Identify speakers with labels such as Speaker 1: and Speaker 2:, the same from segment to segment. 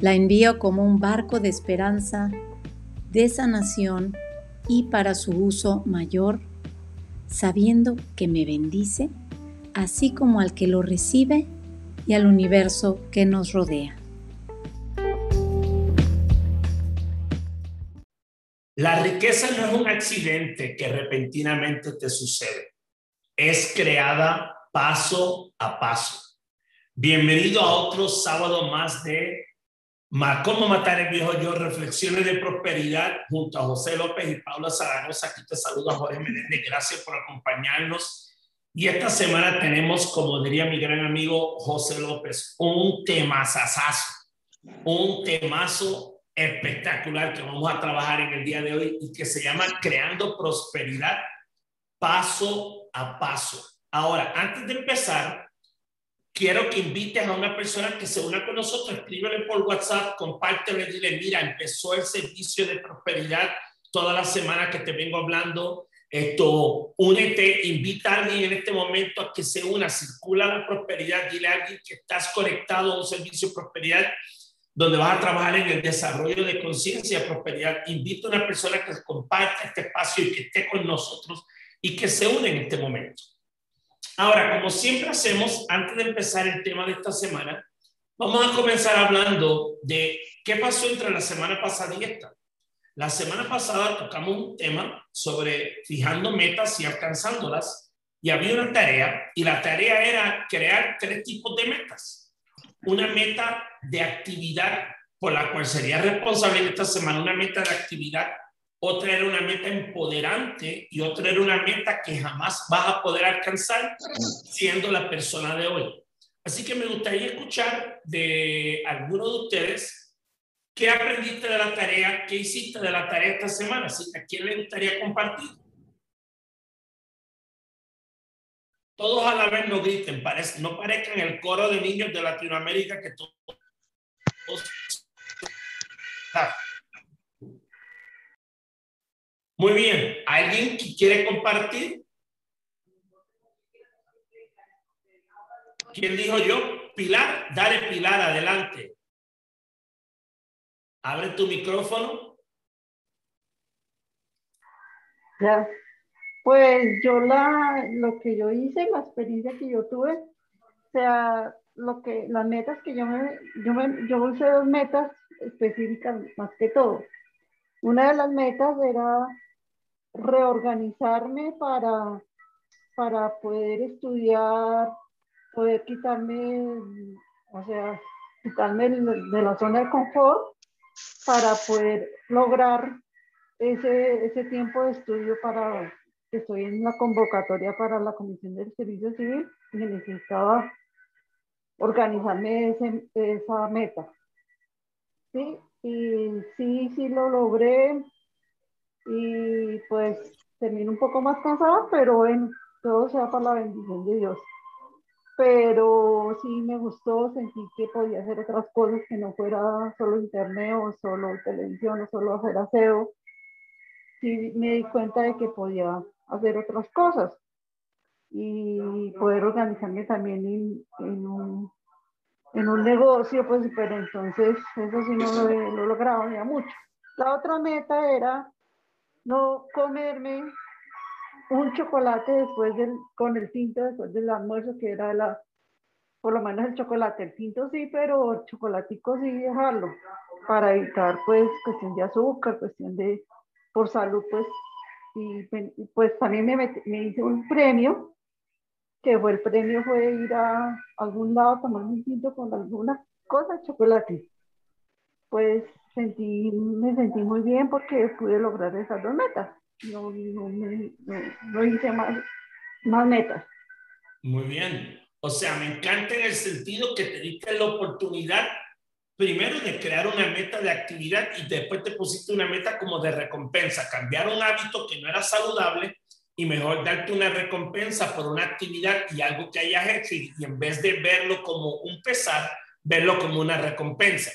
Speaker 1: La envío como un barco de esperanza, de sanación y para su uso mayor, sabiendo que me bendice, así como al que lo recibe y al universo que nos rodea.
Speaker 2: La riqueza no es un accidente que repentinamente te sucede. Es creada paso a paso. Bienvenido a otro sábado más de Cómo matar el viejo yo, reflexiones de prosperidad junto a José López y Paula Zaragoza. Aquí te saluda Jorge Menéndez. Gracias por acompañarnos. Y esta semana tenemos, como diría mi gran amigo José López, un temazazazo, un temazo espectacular que vamos a trabajar en el día de hoy y que se llama Creando Prosperidad paso a paso. Ahora, antes de empezar, quiero que invites a una persona que se una con nosotros, escríbele por WhatsApp, compártelo y dile, mira, empezó el servicio de prosperidad toda la semana que te vengo hablando. Esto, únete, invita a alguien en este momento a que se una, circula la prosperidad, dile a alguien que estás conectado a un servicio de prosperidad donde vas a trabajar en el desarrollo de conciencia prosperidad. Invita a una persona que comparte este espacio y que esté con nosotros y que se une en este momento. Ahora, como siempre hacemos, antes de empezar el tema de esta semana, vamos a comenzar hablando de qué pasó entre la semana pasada y esta. La semana pasada tocamos un tema sobre fijando metas y alcanzándolas y había una tarea y la tarea era crear tres tipos de metas. Una meta de actividad por la cual sería responsable esta semana, una meta de actividad otra era una meta empoderante y otra era una meta que jamás vas a poder alcanzar siendo la persona de hoy. Así que me gustaría escuchar de alguno de ustedes qué aprendiste de la tarea, qué hiciste de la tarea esta semana, así que a quién le gustaría compartir. Todos a la vez no griten, no parezcan el coro de niños de Latinoamérica que todos... Muy bien. ¿Alguien que quiere compartir? ¿Quién dijo yo? Pilar, dale Pilar, adelante. Abre tu micrófono.
Speaker 3: Ya. Pues yo la, lo que yo hice, la experiencia que yo tuve, o sea, lo que, las metas que yo me, yo me, yo usé dos metas específicas más que todo. Una de las metas era reorganizarme para, para poder estudiar, poder quitarme, o sea, quitarme de la zona de confort para poder lograr ese, ese tiempo de estudio para estoy en la convocatoria para la Comisión del Servicio Civil y necesitaba organizarme ese, esa meta. Sí, y sí, sí lo logré y pues termino un poco más cansada, pero bueno, todo sea para la bendición de Dios. Pero sí me gustó, sentí que podía hacer otras cosas que no fuera solo internet o solo televisión o solo hacer aseo. Sí me di cuenta de que podía hacer otras cosas y poder organizarme también en, en, un, en un negocio, pues, pero entonces eso sí no lo lo he logrado ya mucho. La otra meta era no comerme un chocolate después del, con el tinto después del almuerzo, que era la, por lo menos el chocolate, el tinto sí, pero el chocolatico sí dejarlo, para evitar pues cuestión de azúcar, cuestión de, por salud pues, y pues también me, me hice un premio, que fue el premio fue ir a algún lado a tomar un tinto con alguna cosa de chocolate. Pues sentí, me sentí muy bien porque pude lograr esas dos metas. No, no, no, hice más, más metas.
Speaker 2: Muy bien. O sea, me encanta en el sentido que te diste la oportunidad primero de crear una meta de actividad y después te pusiste una meta como de recompensa, cambiar un hábito que no era saludable y mejor darte una recompensa por una actividad y algo que hayas hecho y, en vez de verlo como un pesar, verlo como una recompensa.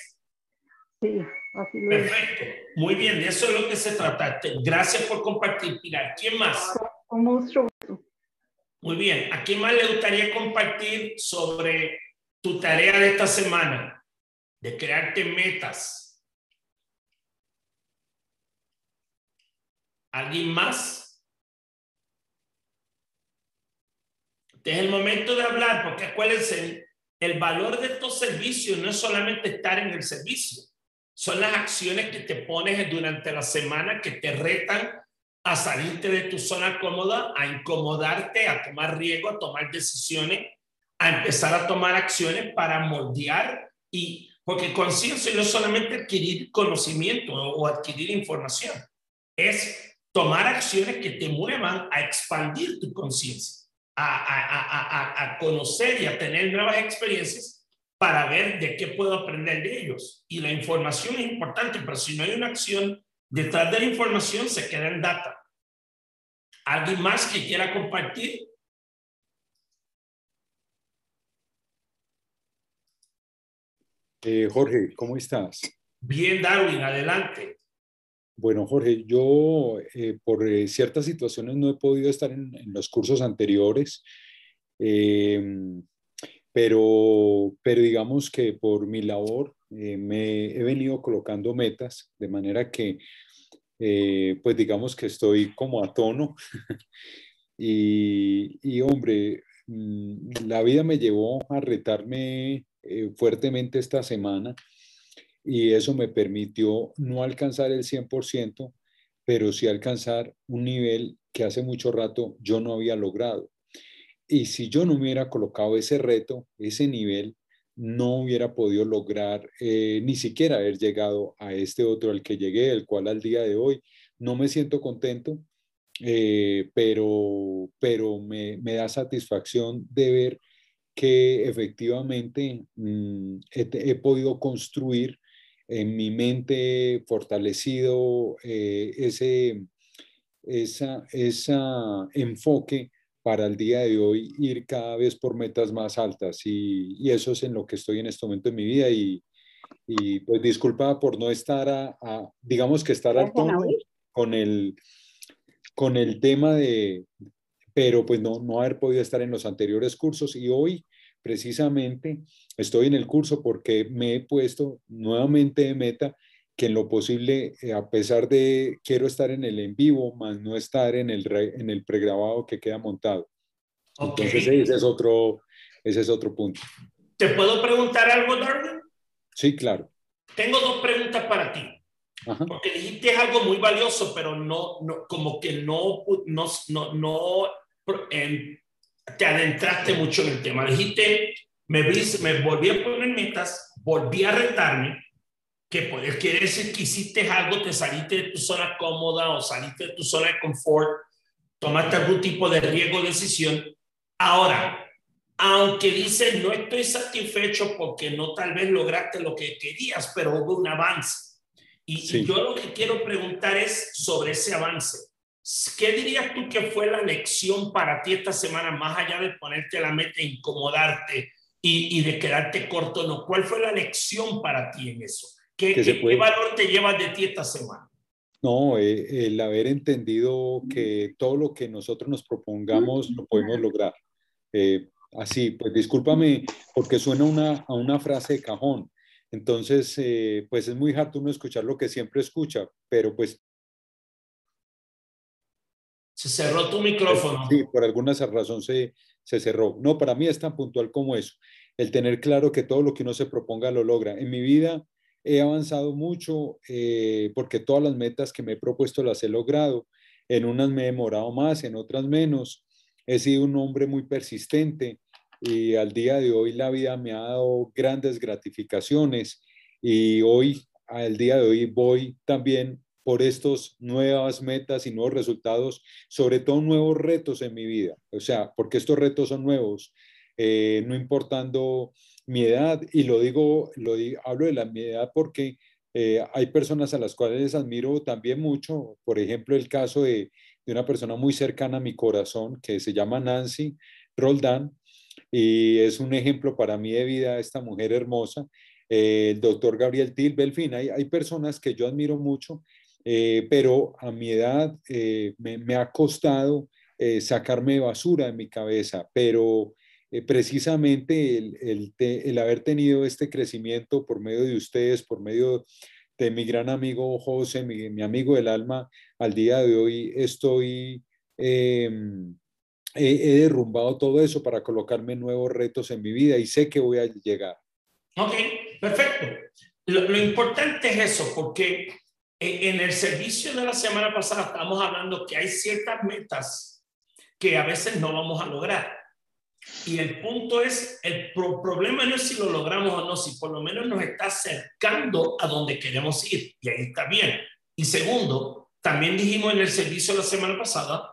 Speaker 3: Sí, así
Speaker 2: Perfecto. Muy bien, de eso es lo que se trata. Gracias por compartir, Pilar. ¿Quién más?
Speaker 3: Con mucho gusto.
Speaker 2: Muy bien. ¿A quién más le gustaría compartir sobre tu tarea de esta semana? De crearte metas. ¿Alguien más? Este es el momento de hablar, porque acuérdense, el valor de estos servicios no es solamente estar en el servicio, son las acciones que te pones durante la semana que te retan a salirte de tu zona cómoda, a incomodarte, a tomar riesgo, a tomar decisiones, a empezar a tomar acciones para moldear y porque conciencia no es solamente adquirir conocimiento o adquirir información, es tomar acciones que te muevan a expandir tu conciencia a, conocer y a tener nuevas experiencias para ver de qué puedo aprender de ellos. Y la información es importante, pero si no hay una acción detrás de la información, se queda en data. ¿Alguien más que quiera compartir?
Speaker 4: Eh, Jorge, ¿cómo estás?
Speaker 2: Bien, Darwin, adelante.
Speaker 4: Bueno, Jorge, yo eh, por eh, ciertas situaciones no he podido estar en, los cursos anteriores, em, pero, pero digamos que por mi labor eh, me he venido colocando metas, de manera que, pues digamos que estoy como a tono. y, y, hombre, mm, la vida me llevó a retarme fuertemente esta semana y eso me permitió no alcanzar el 100%, pero sí alcanzar un nivel que hace mucho rato yo no había logrado. Y si yo no me hubiera colocado ese reto, ese nivel, no hubiera podido lograr eh, ni siquiera haber llegado a este otro al que llegué, el cual al día de hoy no me siento contento, eh, pero, pero me, da satisfacción de ver que efectivamente mm, he, podido construir en mi mente fortalecido eh, ese esa, esa enfoque para el día de hoy ir cada vez por metas más altas y, y eso es en lo que estoy en este momento de mi vida y, y pues disculpa por no estar a, digamos que estar al tono con el, con el tema de, pero pues no, no haber podido estar en los anteriores cursos y hoy precisamente estoy en el curso porque me he puesto nuevamente de meta que en lo posible, eh, a pesar de quiero estar en el en vivo, más no estar en el, en el pregrabado que queda montado. Entonces ese es, otro, ese es otro punto.
Speaker 2: ¿Te puedo preguntar algo, Darwin?
Speaker 4: Sí, claro.
Speaker 2: Tengo dos preguntas para ti. Porque dijiste algo muy valioso, pero no, no como que no, no, no, no te adentraste mucho en el tema. Dijiste, me, me volví a poner metas, volví a retarme, que puede, quiere decir que hiciste algo, te saliste de tu zona cómoda o saliste de tu zona de confort, tomaste algún tipo de riesgo de decisión. Ahora, aunque dices, no estoy satisfecho porque no tal vez lograste lo que querías, pero hubo un avance. y yo lo que quiero preguntar es sobre ese avance. ¿Qué dirías tú que fue la lección para ti esta semana, más allá de ponerte la meta, incomodarte y, de quedarte corto? No, ¿Cuál fue la lección para ti en eso? ¿Qué, qué, valor te llevas de ti esta semana?
Speaker 4: No, eh, el haber entendido que todo lo que nosotros nos propongamos lo podemos lograr. Eh, así, pues discúlpame porque suena una, a una frase de cajón. Entonces, eh, pues es muy harto uno escuchar lo que siempre escucha, pero pues
Speaker 2: se cerró tu micrófono.
Speaker 4: Sí, por alguna razón se, se cerró. No, para mí es tan puntual como eso. El tener claro que todo lo que uno se proponga lo logra. En mi vida he avanzado mucho eh, porque todas las metas que me he propuesto las he logrado. En unas me he demorado más, en otras menos. He sido un hombre muy persistente y al día de hoy la vida me ha dado grandes gratificaciones y hoy, al día de hoy, voy también por estas nuevas metas y nuevos resultados, sobre todo nuevos retos en mi vida. O sea, porque estos retos son nuevos, eh, no importando mi edad, y lo digo, lo digo, hablo de la mi edad porque eh, hay personas a las cuales admiro también mucho, por ejemplo, el caso de, de, una persona muy cercana a mi corazón que se llama Nancy Roldán, y es un ejemplo para mí de vida esta mujer hermosa, eh, el doctor Gabriel Tilbe, hay, hay personas que yo admiro mucho, eh, pero a mi edad me, me, ha costado sacarme basura de mi cabeza, pero precisamente el, el, el, haber tenido este crecimiento por medio de ustedes, por medio de mi gran amigo José, mi, mi amigo del alma, al día de hoy estoy, eh, he, derrumbado todo eso para colocarme nuevos retos en mi vida y sé que voy a llegar.
Speaker 2: Ok, perfecto. Lo, lo importante es eso, porque en el servicio de la semana pasada estamos hablando que hay ciertas metas que a veces no vamos a lograr. Y el punto es, el pro problema no es si lo logramos o no, si por lo menos nos está acercando a donde queremos ir. Y ahí está bien. Y segundo, también dijimos en el servicio la semana pasada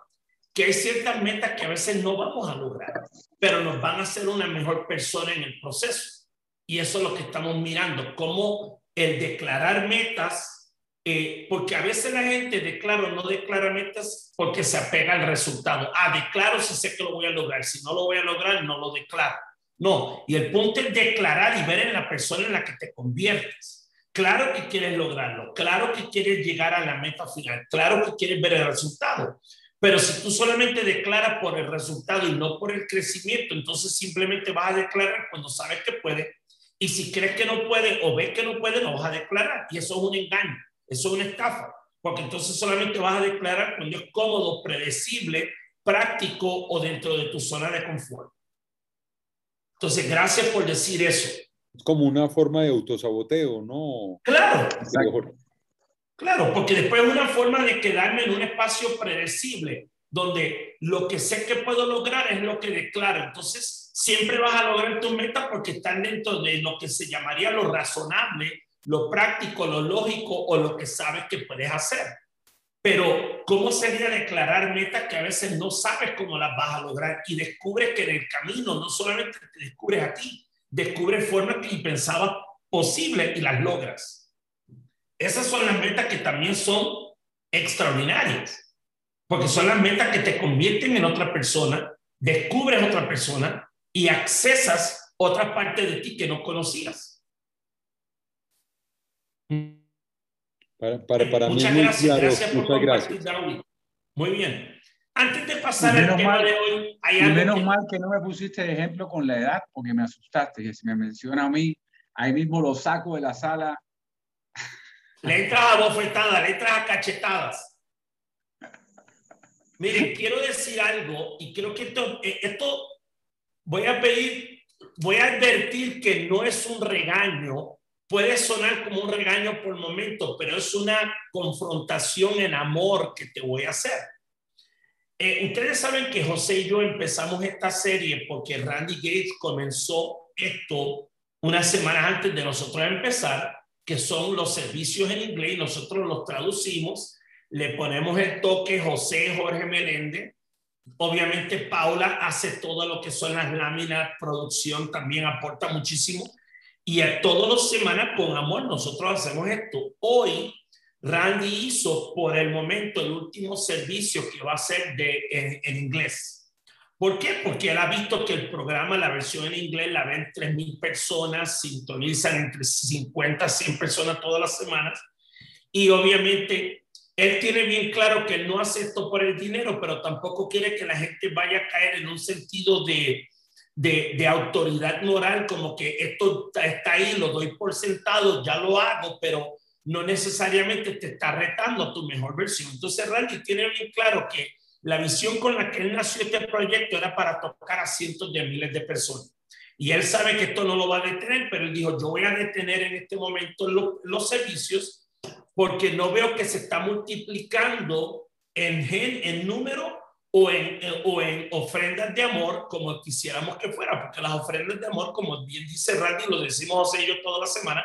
Speaker 2: que hay ciertas metas que a veces no vamos a lograr, pero nos van a hacer una mejor persona en el proceso. Y eso es lo que estamos mirando, cómo el declarar metas eh, porque a veces la gente declara o no declara metas porque se apega al resultado. Ah, declaro si sé que lo voy a lograr. Si no lo voy a lograr, no lo declaro. No, y el punto es declarar y ver en la persona en la que te conviertes. Claro que quieres lograrlo, claro que quieres llegar a la meta final, claro que quieres ver el resultado. Pero si tú solamente declaras por el resultado y no por el crecimiento, entonces simplemente vas a declarar cuando sabes que puede. Y si crees que no puede o ves que no puede, no vas a declarar. Y eso es un engaño. Eso es una estafa, porque entonces solamente vas a declarar cuando es cómodo, predecible, práctico o dentro de tu zona de confort. Entonces, gracias por decir eso.
Speaker 4: Es como una forma de autosaboteo, ¿no?
Speaker 2: Claro. Claro, porque después es una forma de quedarme en un espacio predecible, donde lo que sé que puedo lograr es lo que declaro. Entonces, siempre vas a lograr tu meta porque están dentro de lo que se llamaría lo razonable lo práctico, lo lógico o lo que sabes que puedes hacer. Pero, ¿cómo sería declarar metas que a veces no sabes cómo las vas a lograr y descubres que en el camino no solamente te descubres a ti, descubres formas que pensabas posibles y las logras? Esas son las metas que también son extraordinarias, porque son las metas que te convierten en otra persona, descubres otra persona y accesas otra parte de ti que no conocías.
Speaker 4: Para, para, para
Speaker 2: muchas
Speaker 4: mí,
Speaker 2: gracias,
Speaker 4: claro,
Speaker 2: gracias
Speaker 4: muchas gracias.
Speaker 2: David. Muy bien. Antes de pasar al tema
Speaker 5: mal,
Speaker 2: de hoy, hay
Speaker 5: y
Speaker 2: algo
Speaker 5: menos
Speaker 2: que...
Speaker 5: mal que no me pusiste de ejemplo con la edad, porque me asustaste. Que si me menciona a mí, ahí mismo lo saco de la sala.
Speaker 2: Le entras a bofetadas, le entras a cachetadas. Miren, quiero decir algo y creo que esto, eh, esto voy a pedir, voy a advertir que no es un regaño, puede sonar como un regaño por momento, pero es una confrontación en amor que te voy a hacer. Eh, ustedes saben que José y yo empezamos esta serie porque Randy Gates comenzó esto una semana antes de nosotros empezar, que son los servicios en inglés, nosotros los traducimos, le ponemos el toque José Jorge Meléndez, obviamente Paula hace todo lo que son las láminas, producción también aporta muchísimo, y a todas las semanas con amor nosotros hacemos esto. Hoy Randy hizo por el momento el último servicio que va a ser de, en, en inglés. ¿Por qué? Porque él ha visto que el programa, la versión en inglés, la ven 3.000 personas, sintonizan entre 50 a 100 personas todas las semanas. Y obviamente él tiene bien claro que él no hace esto por el dinero, pero tampoco quiere que la gente vaya a caer en un sentido de, de, autoridad moral, como que esto está ahí, lo doy por sentado, ya lo hago, pero no necesariamente te está retando a tu mejor versión. Entonces Randy tiene bien claro que la visión con la que él nació este proyecto era para tocar a cientos de miles de personas. Y él sabe que esto no lo va a detener, pero él dijo, yo voy a detener en este momento lo, los servicios porque no veo que se está multiplicando en, en número o en, o en ofrendas de amor como quisiéramos que fuera, porque las ofrendas de amor, como bien dice Randy, lo decimos José y yo toda la semana,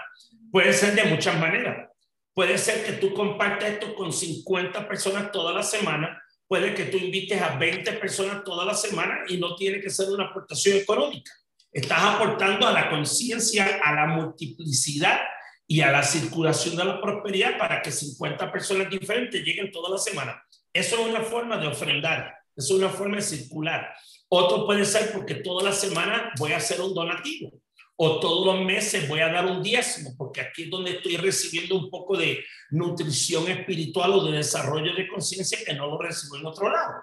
Speaker 2: pueden ser de muchas maneras. Puede ser que tú compartas esto con 50 personas toda la semana, puede que tú invites a 20 personas toda la semana y no tiene que ser una aportación económica. Estás aportando a la conciencia, a la multiplicidad y a la circulación de la prosperidad para que 50 personas diferentes lleguen toda la semana. Eso es una forma de ofrendar, es una forma circular. Otro puede ser porque toda la semana voy a hacer un donativo o todos los meses voy a dar un diezmo, porque aquí es donde estoy recibiendo un poco de nutrición espiritual o de desarrollo de conciencia que no lo recibo en otro lado.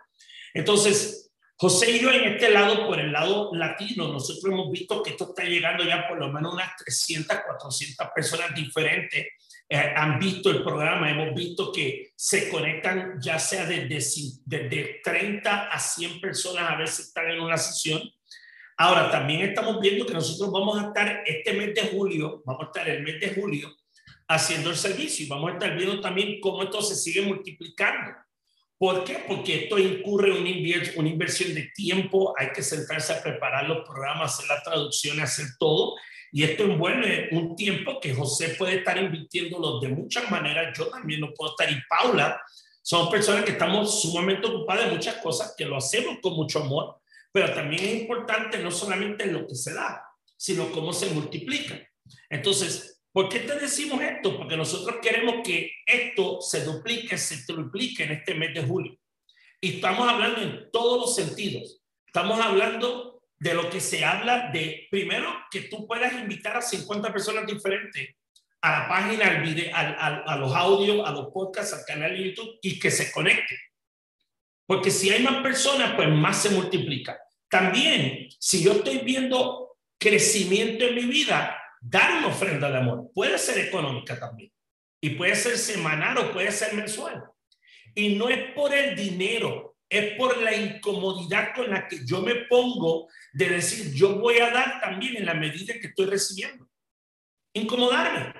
Speaker 2: Entonces, José y yo en este lado, por el lado latino, nosotros hemos visto que esto está llegando ya por lo menos unas 300, 400 personas diferentes. Eh, han visto el programa, hemos visto que se conectan ya sea desde, desde 30 a 100 personas, a veces están en una sesión Ahora, también estamos viendo que nosotros vamos a estar este mes de julio, vamos a estar el mes de julio haciendo el servicio y vamos a estar viendo también cómo esto se sigue multiplicando. ¿Por qué? Porque esto incurre una, una inversión de tiempo, hay que sentarse a preparar los programas, hacer la traducción, hacer todo. Y esto envuelve un tiempo que José puede estar invirtiéndolo de muchas maneras, yo también lo puedo estar y Paula. Son personas que estamos sumamente ocupadas de muchas cosas, que lo hacemos con mucho amor, pero también es importante no solamente lo que se da, sino cómo se multiplica. Entonces, ¿por qué te decimos esto? Porque nosotros queremos que esto se duplique, se triplique en este mes de julio. Y estamos hablando en todos los sentidos. Estamos hablando de lo que se habla de, primero, que tú puedas invitar a 50 personas diferentes a la página, al video, a los audios, a los podcasts, al canal de YouTube y que se conecten. Porque si hay más personas, pues más se multiplica. También, si yo estoy viendo crecimiento en mi vida, dar una ofrenda de amor puede ser económica también. Y puede ser semanal o puede ser mensual. Y no es por el dinero, es por la incomodidad con la que yo me pongo de decir, yo voy a dar también en la medida que estoy recibiendo. Incomodarme.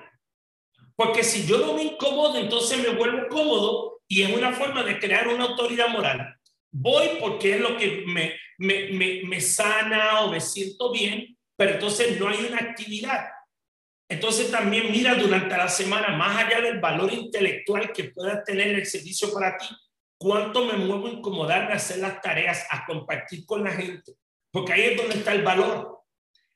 Speaker 2: Porque si yo no me incomodo, entonces me vuelvo cómodo y es una forma de crear una autoridad moral. Voy porque es lo que me, me, me, sana o me siento bien, pero entonces no hay una actividad. Entonces también mira durante la semana, más allá del valor intelectual que pueda tener el servicio para ti, cuánto me muevo a incomodarme a hacer las tareas, a compartir con la gente, porque ahí es donde está el valor,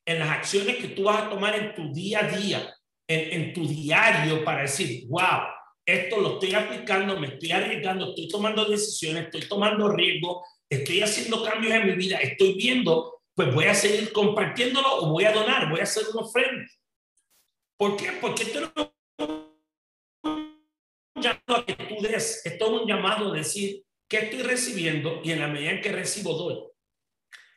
Speaker 2: en las acciones que tú vas a tomar en tu día a día, en, tu diario para decir, wow, esto lo estoy aplicando, me estoy arriesgando, estoy tomando decisiones, estoy tomando riesgo, estoy haciendo cambios en mi vida, estoy viendo, pues voy a seguir compartiéndolo o voy a donar, voy a hacer una ofrenda. ¿Por qué? Porque esto es un llamado a que tú des, es un llamado a decir qué estoy recibiendo y en la medida en que recibo doy.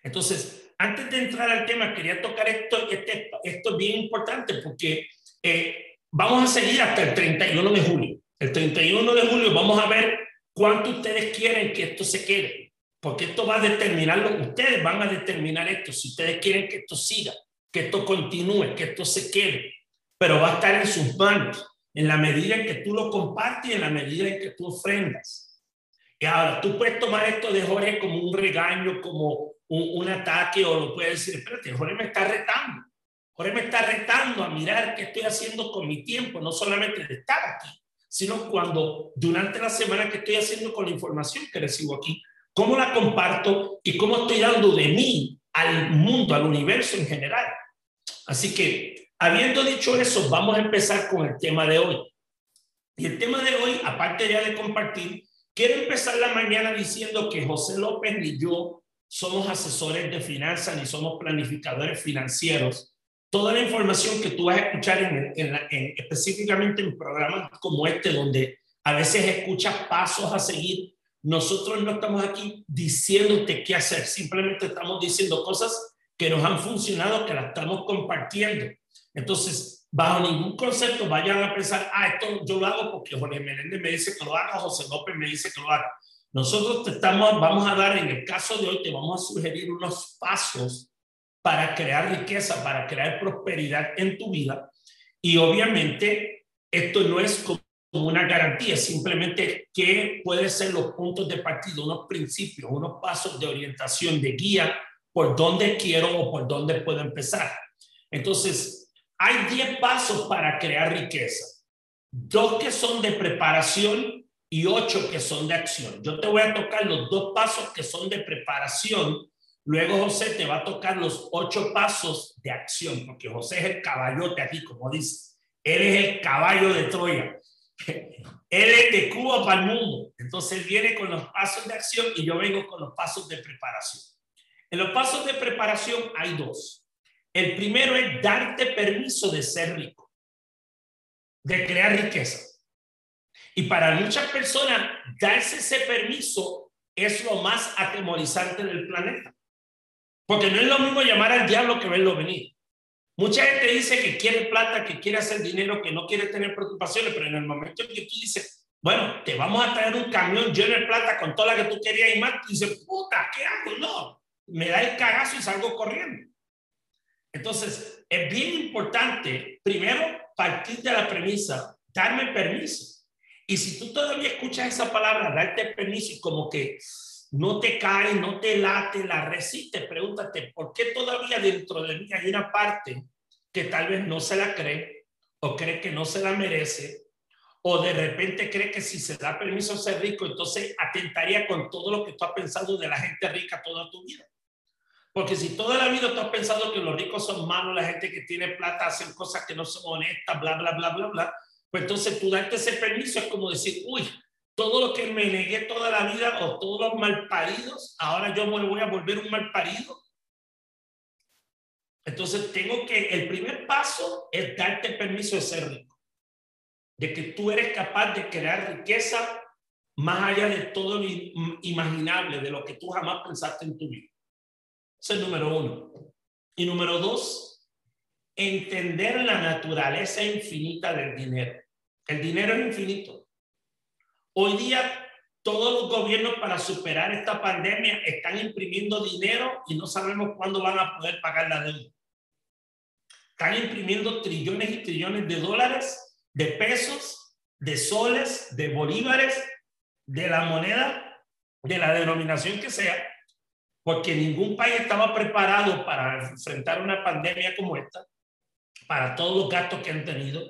Speaker 2: Entonces, antes de entrar al tema, quería tocar esto, este, esto es bien importante porque eh, vamos a seguir hasta el 31 de julio. El 31 de julio vamos a ver cuánto ustedes quieren que esto se quede, porque esto va a determinarlo, ustedes van a determinar esto, si ustedes quieren que esto siga, que esto continúe, que esto se quede, pero va a estar en sus manos, en la medida en que tú lo compartes y en la medida en que tú ofrendas. Y ahora, tú puedes tomar esto de Jorge como un regaño, como un, un ataque, o lo puedes decir, espérate, Jorge me está retando. Jorge me está retando a mirar qué estoy haciendo con mi tiempo, no solamente de estar aquí, sino cuando durante la semana que estoy haciendo con la información que recibo aquí, cómo la comparto y cómo estoy dando de mí al mundo, al universo en general. Así que, habiendo dicho eso, vamos a empezar con el tema de hoy. Y el tema de hoy, aparte ya de compartir, quiero empezar la mañana diciendo que José López ni yo somos asesores de finanzas ni somos planificadores financieros toda la información que tú vas a escuchar en, específicamente en programas como este, donde a veces escuchas pasos a seguir, nosotros no estamos aquí diciéndote qué hacer, simplemente estamos diciendo cosas que nos han funcionado, que las estamos compartiendo. Entonces, bajo ningún concepto vayan a pensar, ah, esto yo lo hago porque Jorge Menéndez me dice que lo haga, José López me dice que lo haga. Nosotros te estamos, vamos a dar, en el caso de hoy, te vamos a sugerir unos pasos para crear riqueza, para crear prosperidad en tu vida. Y obviamente esto no es como una garantía, simplemente que pueden ser los puntos de partida, unos principios, unos pasos de orientación, de guía, por dónde quiero o por dónde puedo empezar. Entonces, hay 10 pasos para crear riqueza. Dos que son de preparación y ocho que son de acción. Yo te voy a tocar los dos pasos que son de preparación Luego José te va a tocar los ocho pasos de acción, porque José es el caballote aquí, como dice. Él es el caballo de Troya. Él es de Cuba para el mundo. Entonces viene con los pasos de acción y yo vengo con los pasos de preparación. En los pasos de preparación hay dos. El primero es darte permiso de ser rico, de crear riqueza. Y para muchas personas, darse ese permiso es lo más atemorizante del planeta. Porque no es lo mismo llamar al diablo que verlo venir. Mucha gente dice que quiere plata, que quiere hacer dinero, que no quiere tener preocupaciones, pero en el momento en que tú dices, bueno, te vamos a traer un camión lleno de plata con toda la que tú querías y más, tú dices, puta, ¿qué hago? No, me da el cagazo y salgo corriendo. Entonces, es bien importante, primero, partir de la premisa, darme permiso. Y si tú todavía escuchas esa palabra, darte permiso y como que no te cae, no te late, la resiste, pregúntate, ¿por qué todavía dentro de mí hay una parte que tal vez no se la cree o cree que no se la merece o de repente cree que si se da permiso a ser rico, entonces atentaría con todo lo que tú has pensado de la gente rica toda tu vida? Porque si toda la vida tú has pensado que los ricos son malos, la gente que tiene plata hacen cosas que no son honestas, bla, bla, bla, bla, bla, pues entonces tú darte ese permiso es como decir, uy, todo lo que me negué toda la vida o todos los malparidos, ahora yo me voy a volver un malparido. Entonces tengo que, el primer paso es darte permiso de ser rico, de que tú eres capaz de crear riqueza más allá de todo lo imaginable, de lo que tú jamás pensaste en tu vida. Ese es número uno. Y número dos, entender la naturaleza infinita del dinero. El dinero es infinito. Hoy día todos los gobiernos para superar esta pandemia están imprimiendo dinero y no sabemos cuándo van a poder pagar la deuda. Están imprimiendo trillones y trillones de dólares, de pesos, de soles, de bolívares, de la moneda, de la denominación que sea, porque ningún país estaba preparado para enfrentar una pandemia como esta, para todos los gastos que han tenido,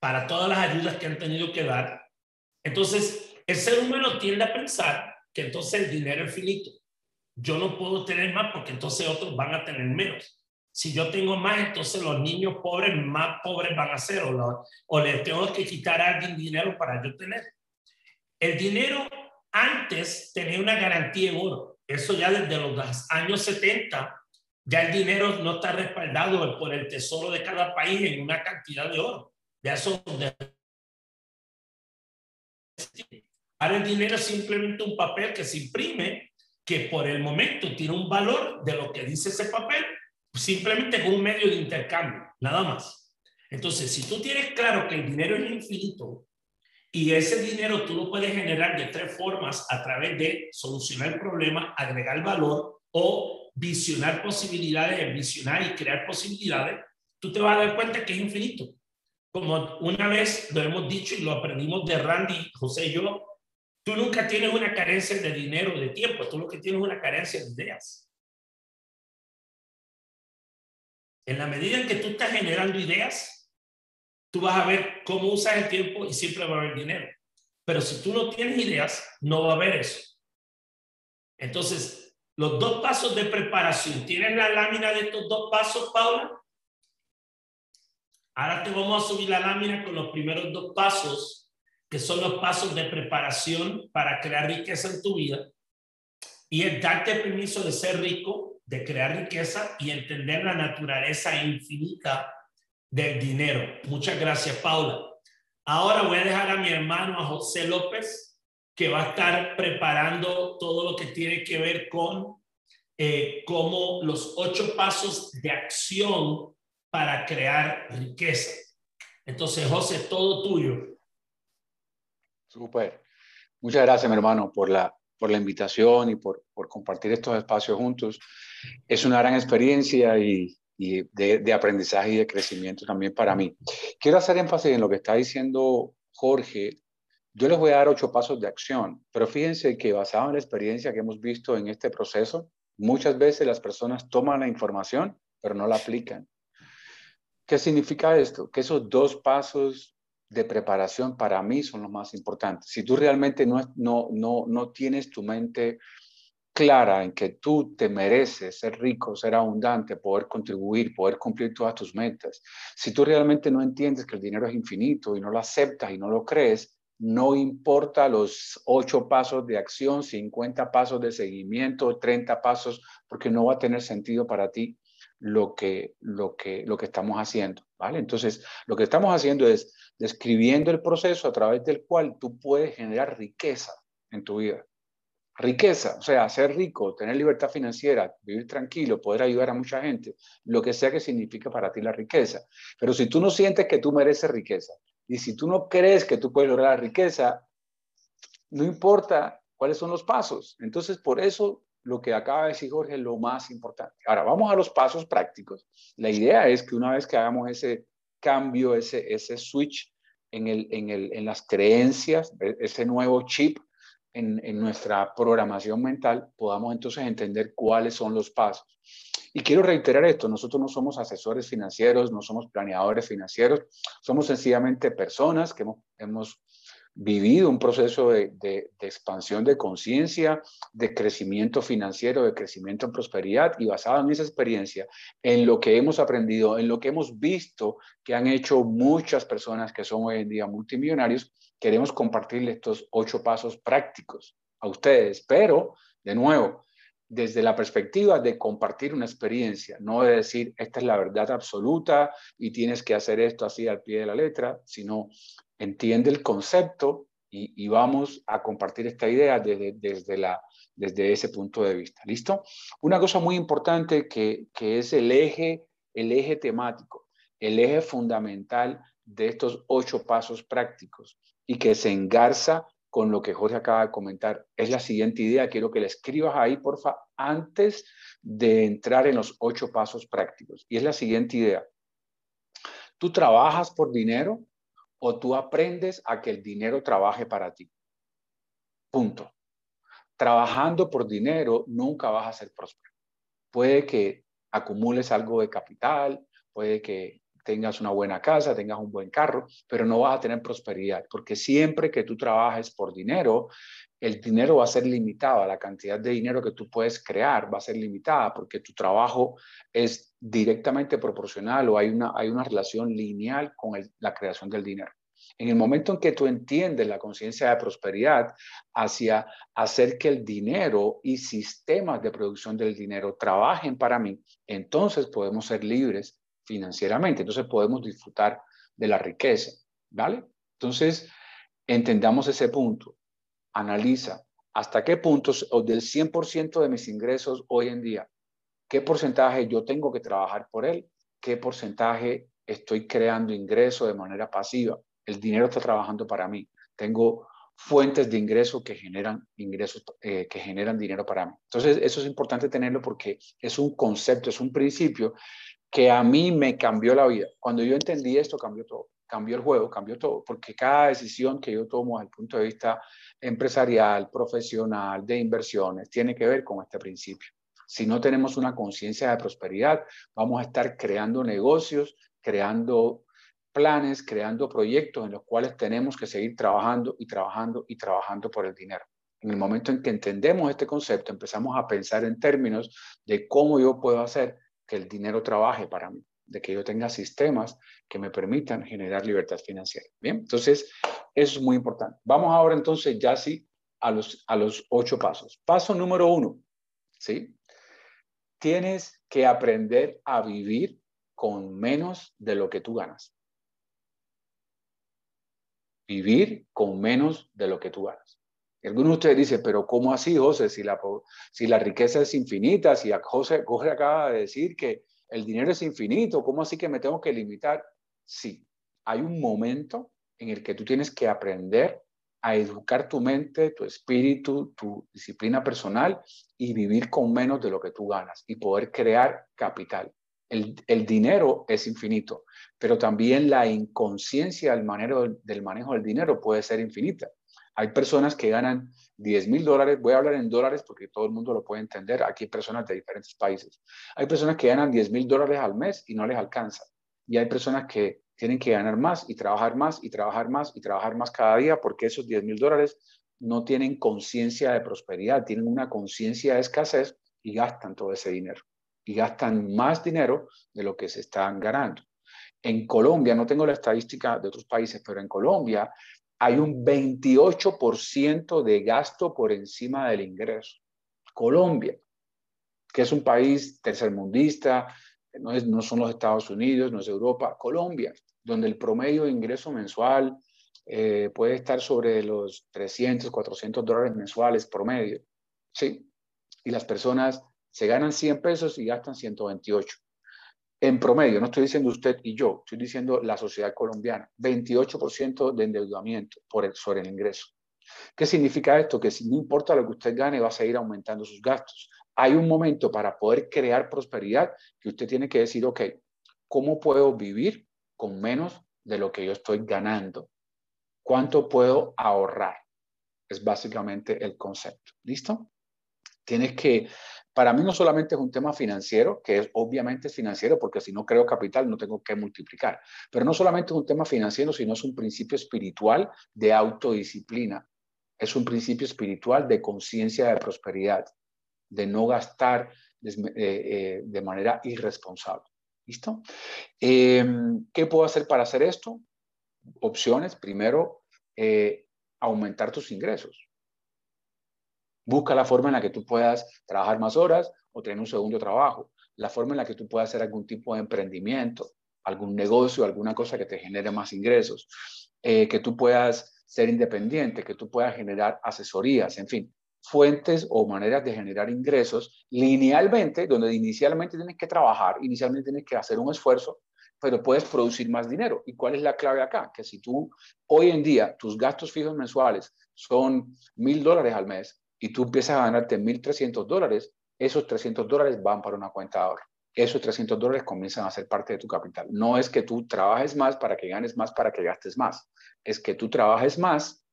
Speaker 2: para todas las ayudas que han tenido que dar entonces, el ser humano tiende a pensar que entonces el dinero es finito. Yo no puedo tener más porque entonces otros van a tener menos. Si yo tengo más, entonces los niños pobres más pobres van a ser o, o le tengo que quitar a alguien dinero para yo tener. El dinero antes tenía una garantía en oro. Eso ya desde los años 70, ya el dinero no está respaldado por el tesoro de cada país en una cantidad de oro. Ya eso Ahora el dinero es simplemente un papel que se imprime, que por el momento tiene un valor de lo que dice ese papel, simplemente con un medio de intercambio, nada más. Entonces, si tú tienes claro que el dinero es infinito y ese dinero tú lo puedes generar de tres formas a través de solucionar el problema, agregar valor o visionar posibilidades, visionar y crear posibilidades, tú te vas a dar cuenta que es infinito. Como una vez lo hemos dicho y lo aprendimos de Randy, José y yo, tú nunca tienes una carencia de dinero, de tiempo, tú lo que tienes es una carencia de ideas. En la medida en que tú estás generando ideas, tú vas a ver cómo usas el tiempo y siempre va a haber dinero. Pero si tú no tienes ideas, no va a haber eso. Entonces, los dos pasos de preparación, ¿tienes la lámina de estos dos pasos, Paula? Ahora te vamos a subir la lámina con los primeros dos pasos, que son los pasos de preparación para crear riqueza en tu vida. Y es darte permiso de ser rico, de crear riqueza y entender la naturaleza infinita del dinero. Muchas gracias, Paula. Ahora voy a dejar a mi hermano, a José López, que va a estar preparando todo lo que tiene que ver con eh, cómo los ocho pasos de acción para crear riqueza. Entonces, José, todo tuyo.
Speaker 5: Súper. Muchas gracias, mi hermano, por la, por la invitación y por, por compartir estos espacios juntos. Es una gran experiencia y, y de, de, aprendizaje y de crecimiento también para mí. Quiero hacer énfasis en lo que está diciendo Jorge. Yo les voy a dar ocho pasos de acción, pero fíjense que basado en la experiencia que hemos visto en este proceso, muchas veces las personas toman la información, pero no la aplican. ¿Qué significa esto? Que esos dos pasos de preparación para mí son los más importantes. Si tú realmente no, no, no, no tienes tu mente clara en que tú te mereces ser rico, ser abundante, poder contribuir, poder cumplir todas tus metas, si tú realmente no entiendes que el dinero es infinito y no lo aceptas y no lo crees, no importa los ocho pasos de acción, 50 pasos de seguimiento, 30 pasos, porque no va a tener sentido para ti lo que, lo que, lo que estamos haciendo, ¿vale? Entonces, lo que estamos haciendo es describiendo el proceso a través del cual tú puedes generar riqueza en tu vida. Riqueza, o sea, ser rico, tener libertad financiera, vivir tranquilo, poder ayudar a mucha gente, lo que sea que significa para ti la riqueza. Pero si tú no sientes que tú mereces riqueza y si tú no crees que tú puedes lograr la riqueza, no importa cuáles son los pasos. Entonces, por eso lo que acaba de decir Jorge es lo más importante. Ahora, vamos a los pasos prácticos. La idea es que una vez que hagamos ese cambio, ese, ese switch en, el, en, el, en las creencias, e, ese nuevo chip en, nuestra programación mental, podamos entonces entender cuáles son los pasos. Y quiero reiterar esto, nosotros no somos asesores financieros, no somos planeadores financieros, somos sencillamente personas que hemos, hemos vivido un proceso de, expansión de conciencia, de crecimiento financiero, de crecimiento en prosperidad y basado en esa experiencia, en lo que hemos aprendido, en lo que hemos visto que han hecho muchas personas que son hoy en día multimillonarios, queremos compartirles estos ocho pasos prácticos a ustedes, pero de nuevo, desde la perspectiva de compartir una experiencia, no de decir esta es la verdad absoluta y tienes que hacer esto así al pie de la letra, sino entiende el concepto y, vamos a compartir esta idea desde, desde, la, desde ese punto de vista. ¿Listo? Una cosa muy importante que, que es el eje, el eje temático, el eje fundamental de estos ocho pasos prácticos y que se engarza con lo que Jorge acaba de comentar. Es la siguiente idea, quiero que la escribas ahí, porfa, antes de entrar en los ocho pasos prácticos. Y es la siguiente idea. ¿Tú trabajas por dinero o tú aprendes a que el dinero trabaje para ti? Punto. Trabajando por dinero nunca vas a ser próspero. Puede que acumules algo de capital, puede que tengas una buena casa, tengas un buen carro, pero no vas a tener prosperidad, porque siempre que tú trabajes por dinero, el dinero va a ser limitado, la cantidad de dinero que tú puedes crear va a ser limitada, porque tu trabajo es directamente proporcional o hay una, hay una relación lineal con la creación del dinero. En el momento en que tú entiendes la conciencia de prosperidad hacia hacer que el dinero y sistemas de producción del dinero trabajen para mí, entonces podemos ser libres financieramente. Entonces podemos disfrutar de la riqueza, ¿vale? Entonces, entendamos ese punto. Analiza hasta qué punto o del 100% de mis ingresos hoy en día, qué porcentaje yo tengo que trabajar por él, qué porcentaje estoy creando ingreso de manera pasiva. El dinero está trabajando para mí. Tengo fuentes de ingreso que generan ingresos, eh, que generan dinero para mí. Entonces, eso es importante tenerlo porque es un concepto, es un principio que a mí me cambió la vida. Cuando yo entendí esto, cambió todo. Cambió el juego, cambió todo, porque cada decisión que yo tomo desde el punto de vista empresarial, profesional, de inversiones, tiene que ver con este principio. Si no tenemos una conciencia de prosperidad, vamos a estar creando negocios, creando planes, creando proyectos en los cuales tenemos que seguir trabajando y trabajando y trabajando por el dinero. En el momento en que entendemos este concepto, empezamos a pensar en términos de cómo yo puedo hacer que el dinero trabaje para mí, de que yo tenga sistemas que me permitan generar libertad financiera. Bien, entonces eso es muy importante. Vamos ahora entonces ya sí a los, a los ocho pasos. Paso número uno, ¿sí? Tienes que aprender a vivir con menos de lo que tú ganas. Vivir con menos de lo que tú ganas. Algunos de ustedes dicen, pero ¿cómo así, José? Si la, riqueza es infinita, si José, José acaba de decir que el dinero es infinito, ¿cómo así que me tengo que limitar? Sí, hay un momento en el que tú tienes que aprender a educar tu mente, tu espíritu, tu disciplina personal y vivir con menos de lo que tú ganas y poder crear capital. El, dinero es infinito, pero también la inconsciencia del manejo del dinero puede ser infinita. Hay personas que ganan 10 mil dólares, voy a hablar en dólares porque todo el mundo lo puede entender, aquí hay personas de diferentes países. Hay personas que ganan 10 mil dólares al mes y no les alcanza. Y hay personas que tienen que ganar más y trabajar más y trabajar más y trabajar más cada día porque esos 10 mil dólares no tienen conciencia de prosperidad, tienen una conciencia de escasez y gastan todo ese dinero. Y gastan más dinero de lo que se están ganando. En Colombia, no tengo la estadística de otros países, pero en Colombia hay un 28% de gasto por encima del ingreso. Colombia, que es un país tercermundista, no, no son los Estados Unidos, no es Europa, Colombia, donde el promedio de ingreso mensual eh, puede estar sobre los 300, 400 dólares mensuales promedio. Sí. Y las personas se ganan 100 pesos y gastan 128. En promedio, no estoy diciendo usted y yo, estoy diciendo la sociedad colombiana, 28% de endeudamiento sobre el ingreso. ¿Qué significa esto? Que si no importa lo que usted gane, va a seguir aumentando sus gastos. Hay un momento para poder crear prosperidad que usted tiene que decir, ok, ¿cómo puedo vivir con menos de lo que yo estoy ganando? ¿Cuánto puedo ahorrar? Es básicamente el concepto. ¿Listo? Tienes que, para mí no solamente es un tema financiero, que es obviamente financiero, porque si no creo capital no tengo que multiplicar, pero no solamente es un tema financiero, sino es un principio espiritual de autodisciplina. Es un principio espiritual de conciencia de prosperidad, de no gastar de, eh, eh, manera irresponsable. ¿Listo? Em, ¿Qué puedo hacer para hacer esto? opciones. Primero, eh, aumentar tus ingresos. Busca la forma en la que tú puedas trabajar más horas o tener un segundo trabajo. La forma en la que tú puedas hacer algún tipo de emprendimiento, algún negocio, alguna cosa que te genere más ingresos. Eh, que tú puedas ser independiente, que tú puedas generar asesorías, en fin, fuentes o maneras de generar ingresos linealmente, donde inicialmente tienes que trabajar, inicialmente tienes que hacer un esfuerzo, pero puedes producir más dinero. ¿Y cuál es la clave acá? Que si tú hoy en día tus gastos fijos mensuales son mil dólares al mes y tú empiezas a ganarte mil trescientos dólares, esos trescientos dólares van para una cuenta de ahorro. Esos 300 dólares comienzan a ser parte de tu capital. No es que tú trabajes más para que ganes más, para que gastes más. Es que tú trabajes más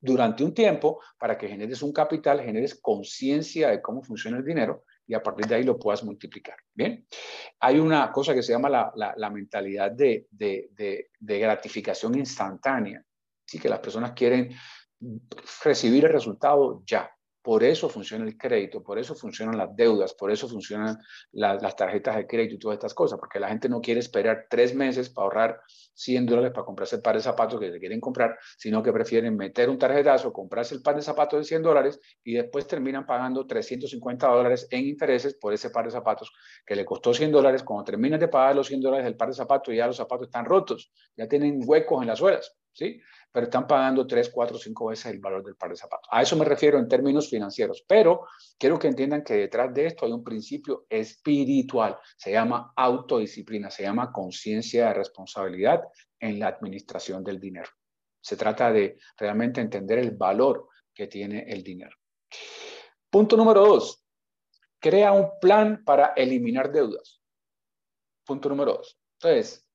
Speaker 5: durante un tiempo para que generes un capital, generes conciencia de cómo funciona el dinero y a partir de ahí lo puedas multiplicar. Bien, hay una cosa que se llama la, la, mentalidad de, de, de, gratificación instantánea, ¿sí? que las personas quieren recibir el resultado ya. Por eso funciona el crédito, por eso funcionan las deudas, por eso funcionan las tarjetas de crédito y todas estas cosas, porque la gente no quiere esperar tres meses para ahorrar 100 dólares para comprarse el par de zapatos que se quieren comprar, sino que prefieren meter un tarjetazo, comprarse el par de zapatos de 100 dólares y después terminan pagando 350 dólares en intereses por ese par de zapatos que le costó 100 dólares. Cuando terminan de pagar los 100 dólares del par de zapatos, ya los zapatos están rotos, ya tienen huecos en las suelas, ¿sí? Pero están pagando tres, cuatro, cinco veces el valor del par de zapatos. A eso me refiero en términos financieros, pero quiero que entiendan que detrás de esto hay un principio espiritual, se llama autodisciplina, se llama conciencia de responsabilidad en la administración del dinero. Se trata de realmente entender el valor que tiene el dinero. Punto número dos, crea un plan para eliminar deudas. Punto número dos. Entonces,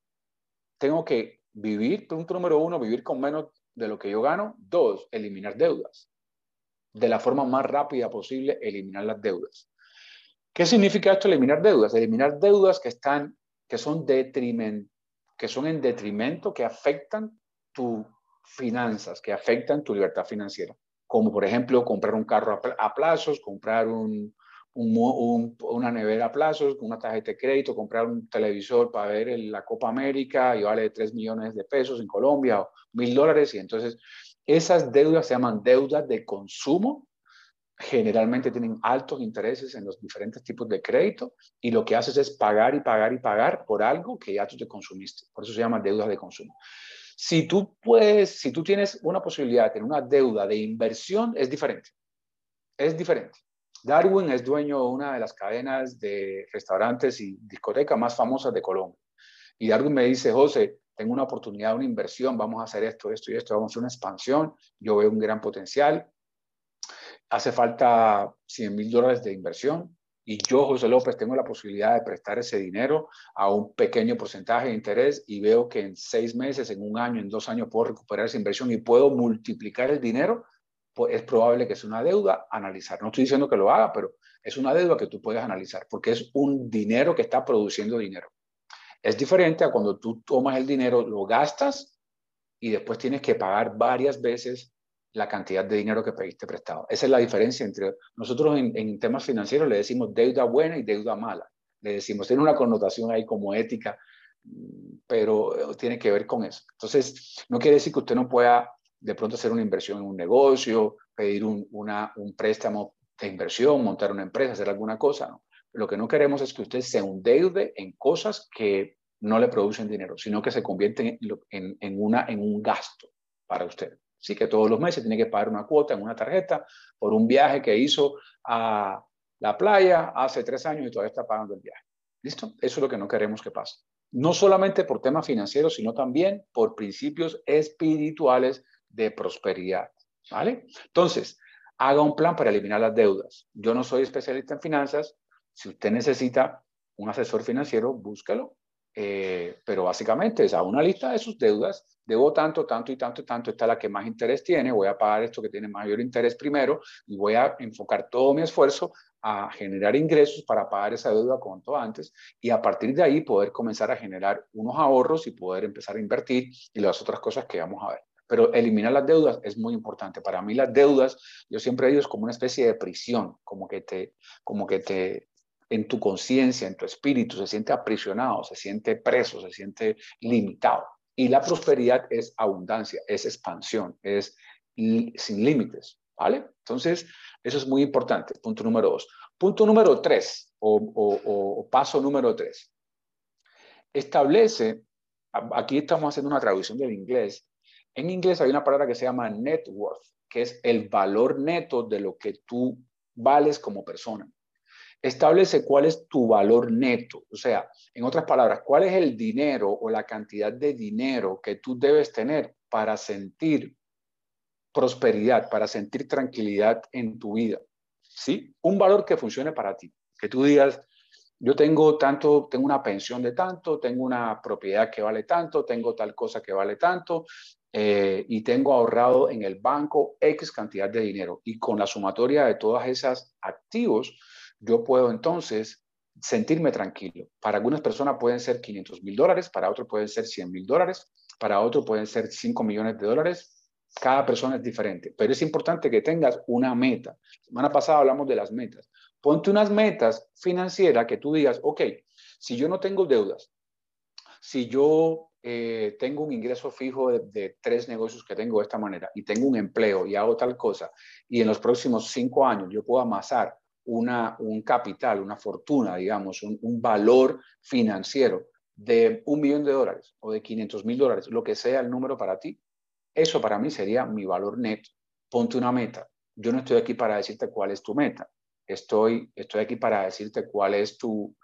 Speaker 5: tengo que vivir, punto número uno, vivir con menos de lo que yo gano. Dos, eliminar deudas. De la forma más rápida posible, eliminar las deudas. ¿Qué significa esto, eliminar deudas? Eliminar deudas que están, que son detriment, que son en detrimento, que afectan tus finanzas, que afectan tu libertad financiera. Como por ejemplo, comprar un carro a plazos, comprar un, una nevera a plazos, una tarjeta de crédito, comprar un televisor para ver la Copa América y vale 3 millones de pesos en Colombia o mil dólares. Y entonces esas deudas se llaman deudas de consumo. Generalmente tienen altos intereses en los diferentes tipos de crédito y lo que haces es pagar y pagar y pagar por algo que ya tú te consumiste. Por eso se llama deudas de consumo. Si tú puedes, si tú tienes una posibilidad de tener una deuda de inversión, es diferente. Es diferente. Darwin es dueño de una de las cadenas de restaurantes y discotecas más famosas de Colombia. Y Darwin me dice, José, tengo una oportunidad, una inversión, vamos a hacer esto, esto y esto, vamos a hacer una expansión, yo veo un gran potencial. Hace falta 100 mil dólares de inversión y yo, José López, tengo la posibilidad de prestar ese dinero a un pequeño porcentaje de interés y veo que en seis meses, en un año, en dos años puedo recuperar esa inversión y puedo multiplicar el dinero es probable que es una deuda analizar. No estoy diciendo que lo haga, pero es una deuda que tú puedes analizar porque es un dinero que está produciendo dinero. Es diferente a cuando tú tomas el dinero, lo gastas y después tienes que pagar varias veces la cantidad de dinero que pediste prestado. Esa es la diferencia entre nosotros en, temas financieros le decimos deuda buena y deuda mala. Le decimos, tiene una connotación ahí como ética, pero tiene que ver con eso. Entonces, no quiere decir que usted no pueda de pronto hacer una inversión en un negocio, pedir un, un préstamo de inversión, montar una empresa, hacer alguna cosa. Lo que no queremos es que usted se endeude en cosas que no le producen dinero, sino que se convierten en, en, una, en un gasto para usted. Así que todos los meses tiene que pagar una cuota en una tarjeta por un viaje que hizo a la playa hace tres años y todavía está pagando el viaje. ¿Listo? Eso es lo que no queremos que pase. No solamente por temas financieros, sino también por principios espirituales de prosperidad. ¿Vale? Entonces, haga un plan para eliminar las deudas. Yo no soy especialista en finanzas. Si usted necesita un asesor financiero, búsquelo. Eh, pero básicamente es a una lista de sus deudas debo tanto, tanto y tanto y tanto, esta es la que más interés tiene, voy a pagar esto que tiene mayor interés primero y voy a enfocar todo mi esfuerzo a generar ingresos para pagar esa deuda cuanto antes y a partir de ahí poder comenzar a generar unos ahorros y poder empezar a invertir y las otras cosas que vamos a ver. Pero eliminar las deudas es muy importante. Para mí las deudas, yo siempre digo, es como una especie de prisión, como que te, como que te, en tu conciencia, en tu espíritu, se siente aprisionado, se siente preso, se siente limitado. Y la prosperidad es abundancia, es expansión, es sin límites, ¿vale? Entonces, eso es muy importante, punto número dos. Punto número tres, o, paso número tres. Establece, aquí estamos haciendo una traducción del inglés. En inglés hay una palabra que se llama net worth, que es el valor neto de lo que tú vales como persona establece cuál es tu valor neto. O sea, en otras palabras, cuál es el dinero o la cantidad de dinero que tú debes tener para sentir prosperidad, para sentir tranquilidad en tu vida. ¿Sí? Un valor que funcione para ti. Que tú digas, yo tengo tanto, tengo una pensión de tanto, tengo una propiedad que vale tanto, tengo tal cosa que vale tanto, eh, y tengo ahorrado en el banco X cantidad de dinero. Y con la sumatoria de todas esas activos, yo puedo entonces sentirme tranquilo. Para algunas personas pueden ser 500 mil dólares, para otros pueden ser 100 mil dólares, para otros pueden ser 5 millones de dólares. Cada persona es diferente, pero es importante que tengas una meta. La semana pasada hablamos de las metas. Ponte unas metas financieras que tú digas, ok, si yo no tengo deudas, si yo eh, tengo un ingreso fijo de, de, tres negocios que tengo de esta manera y tengo un empleo y hago tal cosa y en los próximos cinco años yo puedo amasar una, un capital, una fortuna, digamos, un, valor financiero de un millón de dólares o de 500 mil dólares, lo que sea el número para ti, eso para mí sería mi valor neto. Ponte una meta. Yo no estoy aquí para decirte cuál es tu meta. Estoy, estoy aquí para decirte cuál es tu,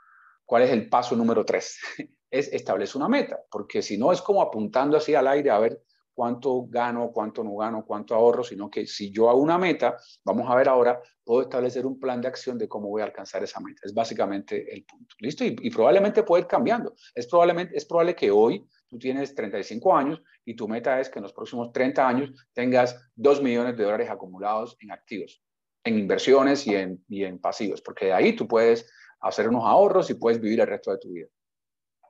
Speaker 5: cuál es el paso número tres. es establece una meta, porque si no es como apuntando así al aire a ver cuánto gano, cuánto no gano, cuánto ahorro, sino que si yo hago una meta, vamos a ver ahora, puedo establecer un plan de acción de cómo voy a alcanzar esa meta. Es básicamente el punto. ¿Listo? Y, probablemente puede ir cambiando. Es, probablemente, es probable que hoy tú tienes 35 años y tu meta es que en los próximos 30 años tengas 2 millones de dólares acumulados en activos, en inversiones y en, y en pasivos, porque de ahí tú puedes hacer unos ahorros y puedes vivir el resto de tu vida.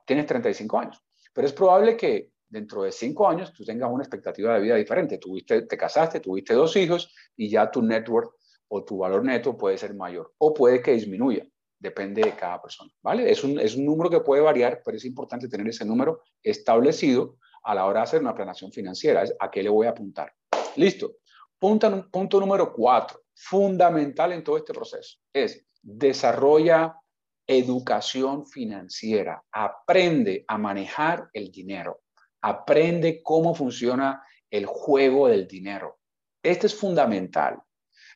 Speaker 5: Tienes 35 años, pero es probable que dentro de cinco años tú tengas una expectativa de vida diferente. Tuviste, te casaste, tuviste dos hijos y ya tu network o tu valor neto puede ser mayor o puede que disminuya. Depende de cada persona, ¿vale? Es un, es un número que puede variar, pero es importante tener ese número establecido a la hora de hacer una planación financiera. ¿A qué le voy a apuntar? Listo. Punto, punto número cuatro, fundamental en todo este proceso, es desarrolla educación financiera. Aprende a manejar el dinero aprende cómo funciona el juego del dinero. Este es fundamental,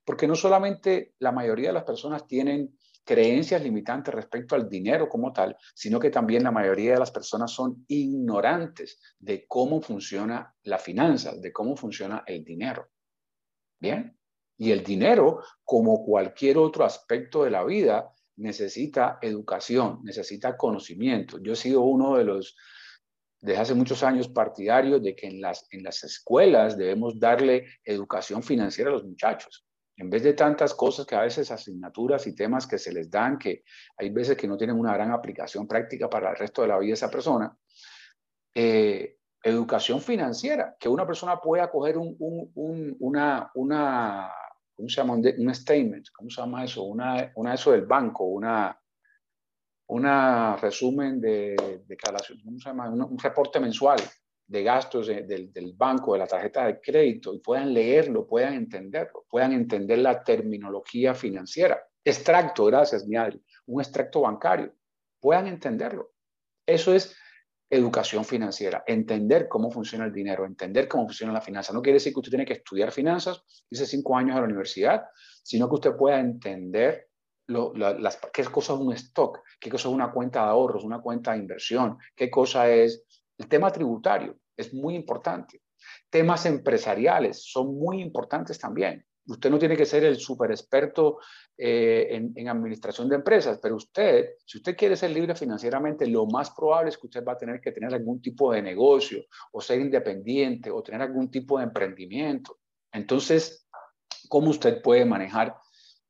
Speaker 5: porque no solamente la mayoría de las personas tienen creencias limitantes respecto al dinero como tal, sino que también la mayoría de las personas son ignorantes de cómo funciona la finanza, de cómo funciona el dinero. Bien, y el dinero, como cualquier otro aspecto de la vida, necesita educación, necesita conocimiento. Yo he sido uno de los desde hace muchos años partidario de que en las, en las escuelas debemos darle educación financiera a los muchachos. En vez de tantas cosas que a veces asignaturas y temas que se les dan, que hay veces que no tienen una gran aplicación práctica para el resto de la vida de esa persona, eh, educación financiera, que una persona pueda coger un, un, una, una, ¿cómo se llama? Un statement, ¿cómo se llama eso? Una, una eso del banco, una, una resumen de declaración, ¿cómo se llama? Un, reporte mensual de gastos del, del, banco, de la tarjeta de crédito, y puedan leerlo, puedan entenderlo, puedan entender la terminología financiera. Extracto, gracias, mi Adri, un extracto bancario, puedan entenderlo. Eso es educación financiera, entender cómo funciona el dinero, entender cómo funciona la finanza. No quiere decir que usted tiene que estudiar finanzas, dice cinco años a la universidad, sino que usted pueda entender las, qué cosa es un stock, qué cosa es una cuenta de ahorros, una cuenta de inversión, qué cosa es el tema tributario, es muy importante. Temas empresariales son muy importantes también. Usted no tiene que ser el super experto eh, en, administración de empresas, pero usted, si usted quiere ser libre financieramente, lo más probable es que usted va a tener que tener algún tipo de negocio o ser independiente o tener algún tipo de emprendimiento. Entonces, ¿cómo usted puede manejar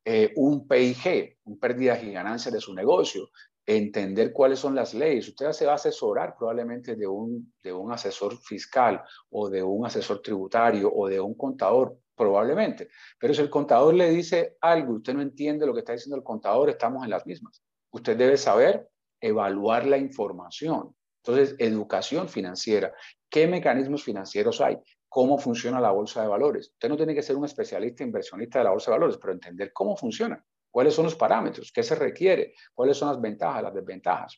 Speaker 5: eh, un PIG, un pérdidas y ganancias de su negocio? entender cuáles son las leyes. Usted se va a asesorar probablemente de un, de un asesor fiscal o de un asesor tributario o de un contador probablemente. Pero si el contador le dice algo usted no entiende lo que está diciendo el contador, estamos en las mismas. Usted debe saber evaluar la información. Entonces, educación financiera. ¿Qué mecanismos financieros hay? ¿Cómo funciona la bolsa de valores? Usted no tiene que ser un especialista inversionista de la bolsa de valores, pero entender cómo funciona. ¿Cuáles son los parámetros? ¿Qué se requiere? ¿Cuáles son las ventajas, las desventajas?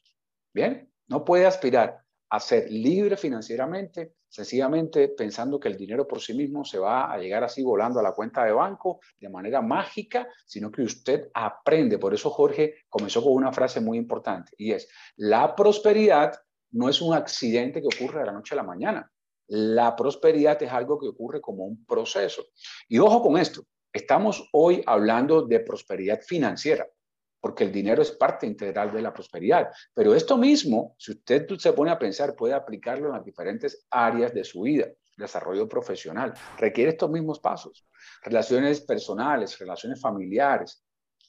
Speaker 5: Bien, no puede aspirar a ser libre financieramente sencillamente pensando que el dinero por sí mismo se va a llegar así volando a la cuenta de banco de manera mágica, sino que usted aprende. Por eso Jorge comenzó con una frase muy importante y es, la prosperidad no es un accidente que ocurre de la noche a la mañana. La prosperidad es algo que ocurre como un proceso. Y ojo con esto, estamos hoy hablando de prosperidad financiera porque el dinero es parte integral de la prosperidad. Pero esto mismo, si usted se pone a pensar, puede aplicarlo en las diferentes áreas de su vida. Desarrollo profesional requiere estos mismos pasos. Relaciones personales, relaciones familiares,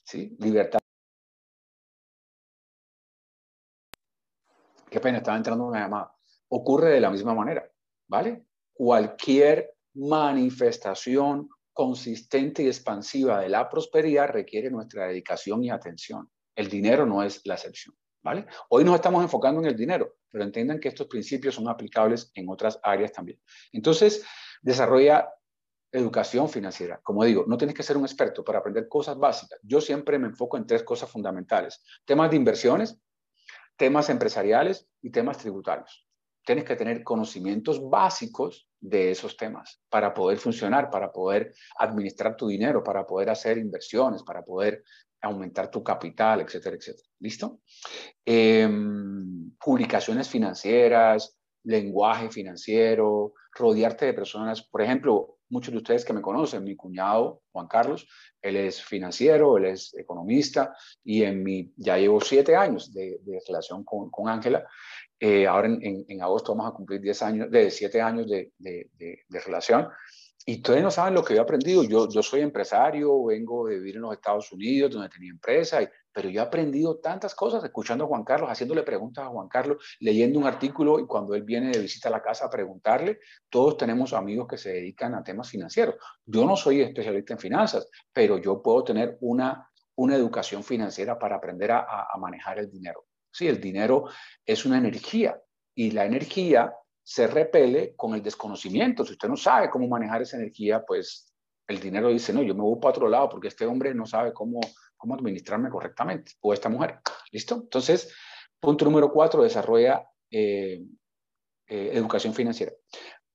Speaker 5: ¿sí? libertad. Qué pena, estaba entrando una llamada. Ocurre de la misma manera, ¿vale? Cualquier manifestación consistente y expansiva de la prosperidad requiere nuestra dedicación y atención. El dinero no es la excepción, ¿vale? Hoy nos estamos enfocando en el dinero, pero entiendan que estos principios son aplicables en otras áreas también. Entonces, desarrolla educación financiera. Como digo, no tienes que ser un experto para aprender cosas básicas. Yo siempre me enfoco en tres cosas fundamentales. Temas de inversiones, temas empresariales y temas tributarios tienes que tener conocimientos básicos de esos temas para poder funcionar, para poder administrar tu dinero, para poder hacer inversiones, para poder aumentar tu capital, etcétera, etcétera. ¿Listo? Em, publicaciones financieras, lenguaje financiero, rodearte de personas, por ejemplo, muchos de ustedes que me conocen, mi cuñado Juan Carlos, él es financiero, él es economista y en mi, ya llevo siete años de, relación con Ángela eh, ahora en, en, agosto vamos a cumplir 10 años, de 7 años de, de, relación. Y ustedes no saben lo que yo he aprendido. Yo, yo soy empresario, vengo de vivir en los Estados Unidos, donde tenía empresa, pero yo he aprendido tantas cosas escuchando a Juan Carlos, haciéndole preguntas a Juan Carlos, leyendo un artículo y cuando él viene de visita a la casa a preguntarle, todos tenemos amigos que se dedican a temas financieros. Yo no soy especialista en finanzas, pero yo puedo tener una, una educación financiera para aprender a manejar el dinero. Sí, el dinero es una energía y la energía se repele con el desconocimiento. Si usted no sabe cómo manejar esa energía, pues el dinero dice, no, yo me voy para otro lado porque este hombre no sabe cómo, cómo administrarme correctamente, o esta mujer. ¿Listo? Entonces, punto número cuatro, desarrolla eh, eh, educación financiera.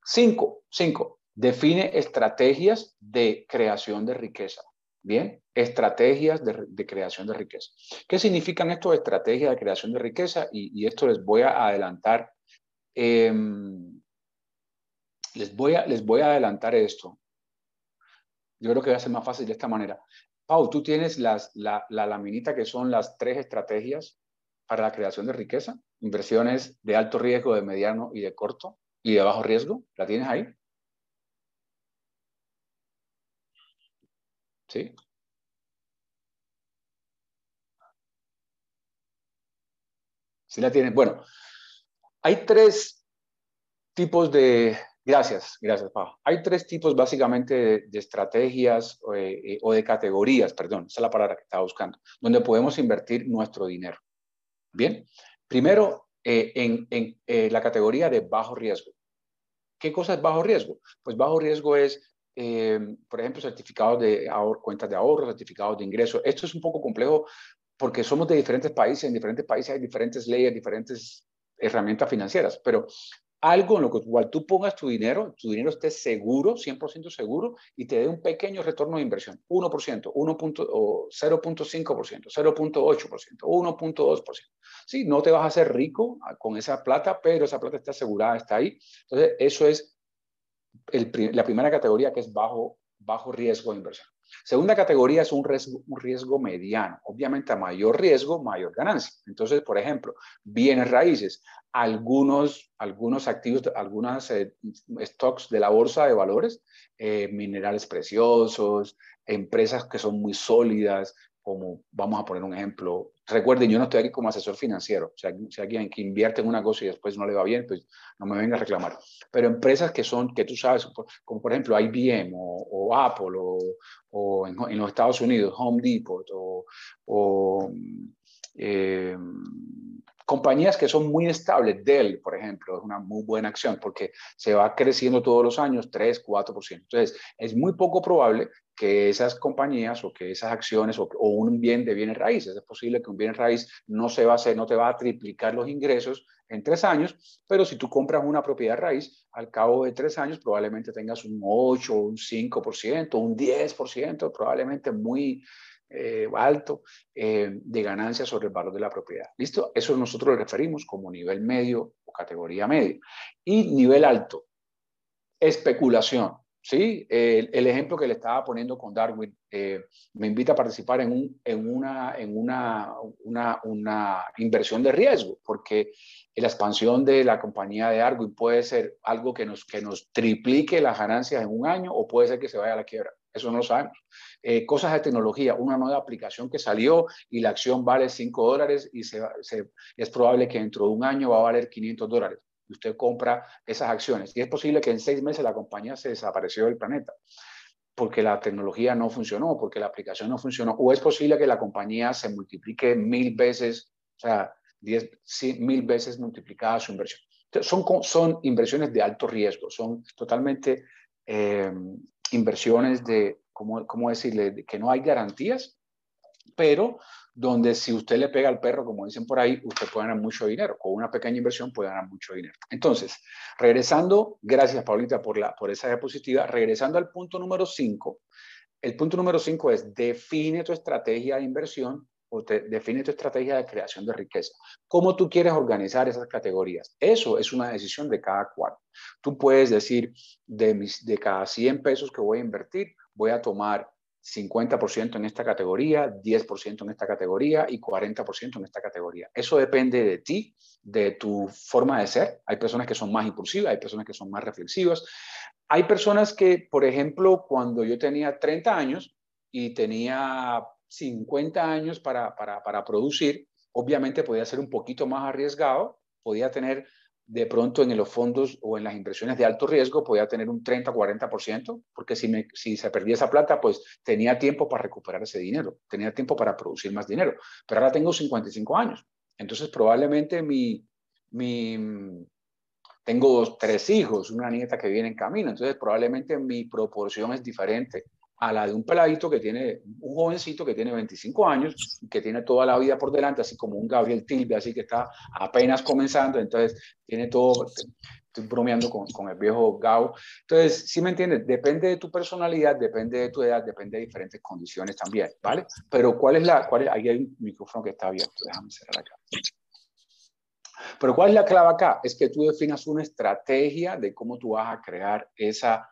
Speaker 5: Cinco, cinco, define estrategias de creación de riqueza. Bien, estrategias de, creación de riqueza. ¿Qué significan estas estrategias de creación de riqueza? Y, esto les voy a adelantar. Em, les, voy a, les voy a adelantar esto. Yo creo que va a ser más fácil de esta manera. Pau, tú tienes la, la laminita que son las tres estrategias para la creación de riqueza. Inversiones de alto riesgo, de mediano y de corto y de bajo riesgo. ¿La tienes ahí? ¿Sí? ¿Sí la tienen? Bueno, hay tres, tipos de, gracias, gracias, Pau. Hay tres tipos básicamente de, estrategias eh, o de categorías, perdón, esa es la palabra que estaba buscando, donde podemos invertir nuestro dinero. Bien, primero eh, en, en la categoría de bajo riesgo. ¿Qué cosa es bajo riesgo? Pues bajo riesgo es por ejemplo, certificados de cuentas de ahorro, certificados de ingreso. Esto es un poco complejo porque somos de diferentes países, en diferentes países hay diferentes leyes, diferentes herramientas financieras, pero algo en lo cual tú pongas tu dinero, tu dinero esté seguro, 100% seguro, y te dé un pequeño retorno de inversión, 1%, 1. o 0.5%, 0.8%, 1.2%. Sí, no te vas a hacer rico con esa plata, pero esa plata está asegurada, está ahí. Entonces, eso es la primera categoría que es bajo, bajo riesgo de inversión. Segunda categoría es un riesgo, mediano. Obviamente a mayor riesgo, mayor ganancia. Entonces, por ejemplo, bienes raíces, algunos, algunos activos, algunas eh, stocks de la bolsa de valores, eh, minerales preciosos, empresas que son muy sólidas, como vamos a poner un ejemplo. Recuerden, yo no estoy aquí como asesor financiero. Si alguien que invierte en una cosa y después no le va bien, pues no me venga a reclamar. Pero empresas que son, que tú sabes, como por ejemplo IBM o, Apple o, en, los Estados Unidos, Home Depot o, eh, compañías que son muy estables, Dell, por ejemplo, es una muy buena acción porque se va creciendo todos los años 3, 4%. Entonces, es muy poco probable que esas compañías o que esas acciones o, un bien de bienes raíces, es posible que un bien raíz no se va a hacer, no te va a triplicar los ingresos en tres años, pero si tú compras una propiedad raíz, al cabo de tres años probablemente tengas un 8, un 5%, un 10%, probablemente muy eh, alto eh, de ganancias sobre el valor de la propiedad. ¿Listo? Eso nosotros lo referimos como nivel medio o categoría medio. Y nivel alto, especulación. Sí, el, ejemplo que le estaba poniendo con Darwin eh, me invita a participar en, un, en, una, en una, una, una, inversión de riesgo, porque la expansión de la compañía de Darwin puede ser algo que nos, que nos triplique las ganancias en un año o puede ser que se vaya a la quiebra. Eso no lo sabemos. Eh, cosas de tecnología, una nueva aplicación que salió y la acción vale 5 dólares y se, es probable que dentro de un año va a valer 500 dólares usted compra esas acciones. Y es posible que en seis meses la compañía se desapareció del planeta porque la tecnología no funcionó, porque la aplicación no funcionó, o es posible que la compañía se multiplique mil veces, o sea, diez, mil veces multiplicada su inversión. son, son inversiones de alto riesgo, son totalmente eh, inversiones de, ¿cómo, ¿cómo decirle?, que no hay garantías, pero donde si usted le pega al perro, como dicen por ahí, usted puede ganar mucho dinero. Con una pequeña inversión puede ganar mucho dinero. Entonces, regresando, gracias Paulita por, la, por esa diapositiva, regresando al punto número 5. El punto número 5 es define tu estrategia de inversión o define tu estrategia de creación de riqueza. ¿Cómo tú quieres organizar esas categorías? Eso es una decisión de cada cual. Tú puedes decir, de, mis, de cada 100 pesos que voy a invertir, voy a tomar 50% en esta categoría, 10% en esta categoría y 40% en esta categoría. Eso depende de ti, de tu forma de ser. Hay personas que son más impulsivas, hay personas que son más reflexivas. Hay personas que, por ejemplo, cuando yo tenía 30 años y tenía 50 años para, para, para producir, obviamente podía ser un poquito más arriesgado, podía tener de pronto en los fondos o en las inversiones de alto riesgo podía tener un 30-40%, porque si, me, si se perdía esa plata, pues tenía tiempo para recuperar ese dinero, tenía tiempo para producir más dinero. Pero ahora tengo 55 años, entonces probablemente mi, mi tengo tres hijos, una nieta que viene en camino, entonces probablemente mi proporción es diferente a la de un peladito que tiene, un jovencito que tiene 25 años, que tiene toda la vida por delante, así como un Gabriel Tilbe, así que está apenas comenzando, entonces tiene todo, estoy bromeando con, con el viejo Gao. Entonces, si me entiendes, depende de tu personalidad, depende de tu edad, depende de diferentes condiciones también, ¿vale? Pero ¿cuál es la, cuál es, ahí hay un micrófono que está abierto, déjame cerrar acá. Pero ¿cuál es la clave acá? Es que tú definas una estrategia de cómo tú vas a crear esa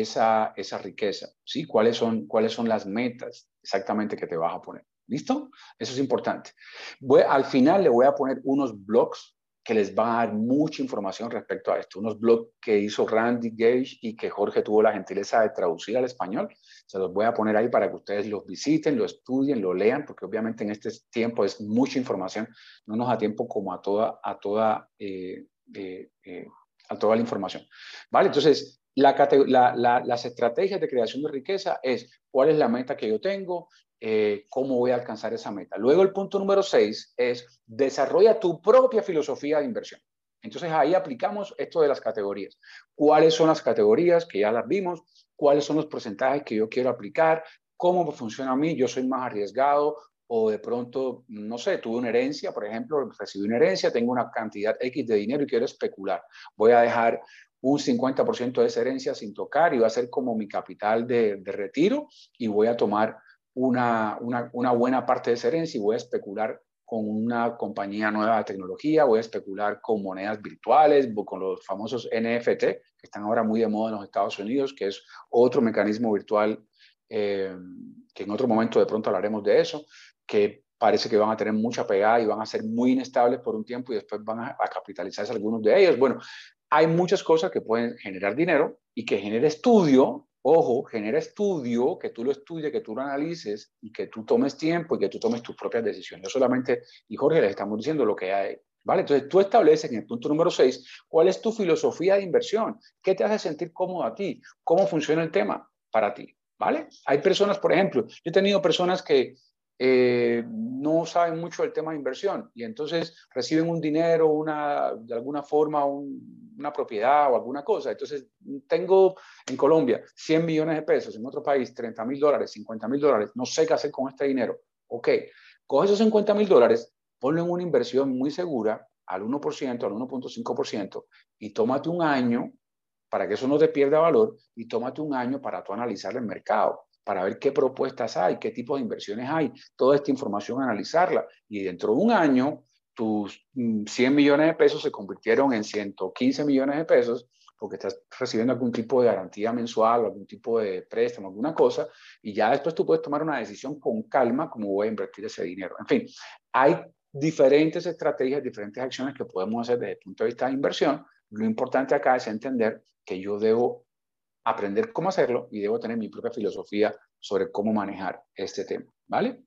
Speaker 5: esa, esa riqueza, ¿sí? ¿Cuáles son, ¿Cuáles son las metas exactamente que te vas a poner? ¿Listo? Eso es importante. Voy, al final le voy a poner unos blogs que les van a dar mucha información respecto a esto. Unos blogs que hizo Randy Gage y que Jorge tuvo la gentileza de traducir al español. Se los voy a poner ahí para que ustedes los visiten, lo estudien, lo lean, porque obviamente en este tiempo es mucha información. No nos da tiempo como a toda, a toda eh, eh, eh, a toda la información. ¿Vale? Entonces, las estrategias de creación de riqueza es cuál es la meta que yo tengo, eh, cómo voy a alcanzar esa meta. Luego el punto número seis es desarrolla tu propia filosofía de inversión. Entonces ahí aplicamos esto de las categorías. ¿Cuáles son las categorías que ya las vimos? ¿Cuáles son los porcentajes que yo quiero aplicar? ¿Cómo funciona a mí? ¿Yo soy más arriesgado? O de pronto, no sé, tuve una herencia, por ejemplo, recibí una herencia, tengo una cantidad X de dinero y quiero especular. Voy a dejar un 50% de esa herencia sin tocar y va a ser como mi capital de, retiro y voy a tomar una, una, una, buena parte de esa herencia y voy a especular con una compañía nueva de tecnología, voy a especular con monedas virtuales, con los famosos NFT, que están ahora muy de moda en los Estados Unidos, que es otro mecanismo virtual eh, que en otro momento de pronto hablaremos de eso, que parece que van a tener mucha pegada y van a ser muy inestables por un tiempo y después van a, a capitalizarse algunos de ellos. Bueno, hay muchas cosas que pueden generar dinero y que genera estudio, ojo, genera estudio, que tú lo estudies, que tú lo analices y que tú tomes tiempo y que tú tomes tus propias decisiones. No solamente, y Jorge, les estamos diciendo lo que hay. ¿Vale? Entonces tú estableces en el punto número 6 cuál es tu filosofía de inversión, qué te hace sentir cómodo a ti, cómo funciona el tema para ti. ¿Vale? Hay personas, por ejemplo, yo he tenido personas que eh, no saben mucho del tema de inversión y entonces reciben un dinero, una, de alguna forma, una propiedad o alguna cosa. Entonces, tengo en Colombia 100 millones de pesos, en otro país 30 mil dólares, 50 mil dólares, no sé qué hacer con este dinero. Ok, coge esos 50 mil dólares, ponlo en una inversión muy segura al 1%, al 1.5% y tómate un año para que eso no te pierda valor y tómate un año para tú analizar el mercado para ver qué propuestas hay, qué tipo de inversiones hay, toda esta información analizarla. Y dentro de un año, tus 100 mm, millones de pesos se convirtieron en 115 millones de pesos porque estás recibiendo algún tipo de garantía mensual, algún tipo de préstamo, alguna cosa, y ya después tú puedes tomar una decisión con calma cómo voy a invertir ese dinero. En fin, hay diferentes estrategias, diferentes acciones que podemos hacer desde el punto de vista de inversión. Lo importante acá es entender que yo debo aprender cómo hacerlo y debo tener mi propia filosofía sobre cómo manejar este tema, ¿vale?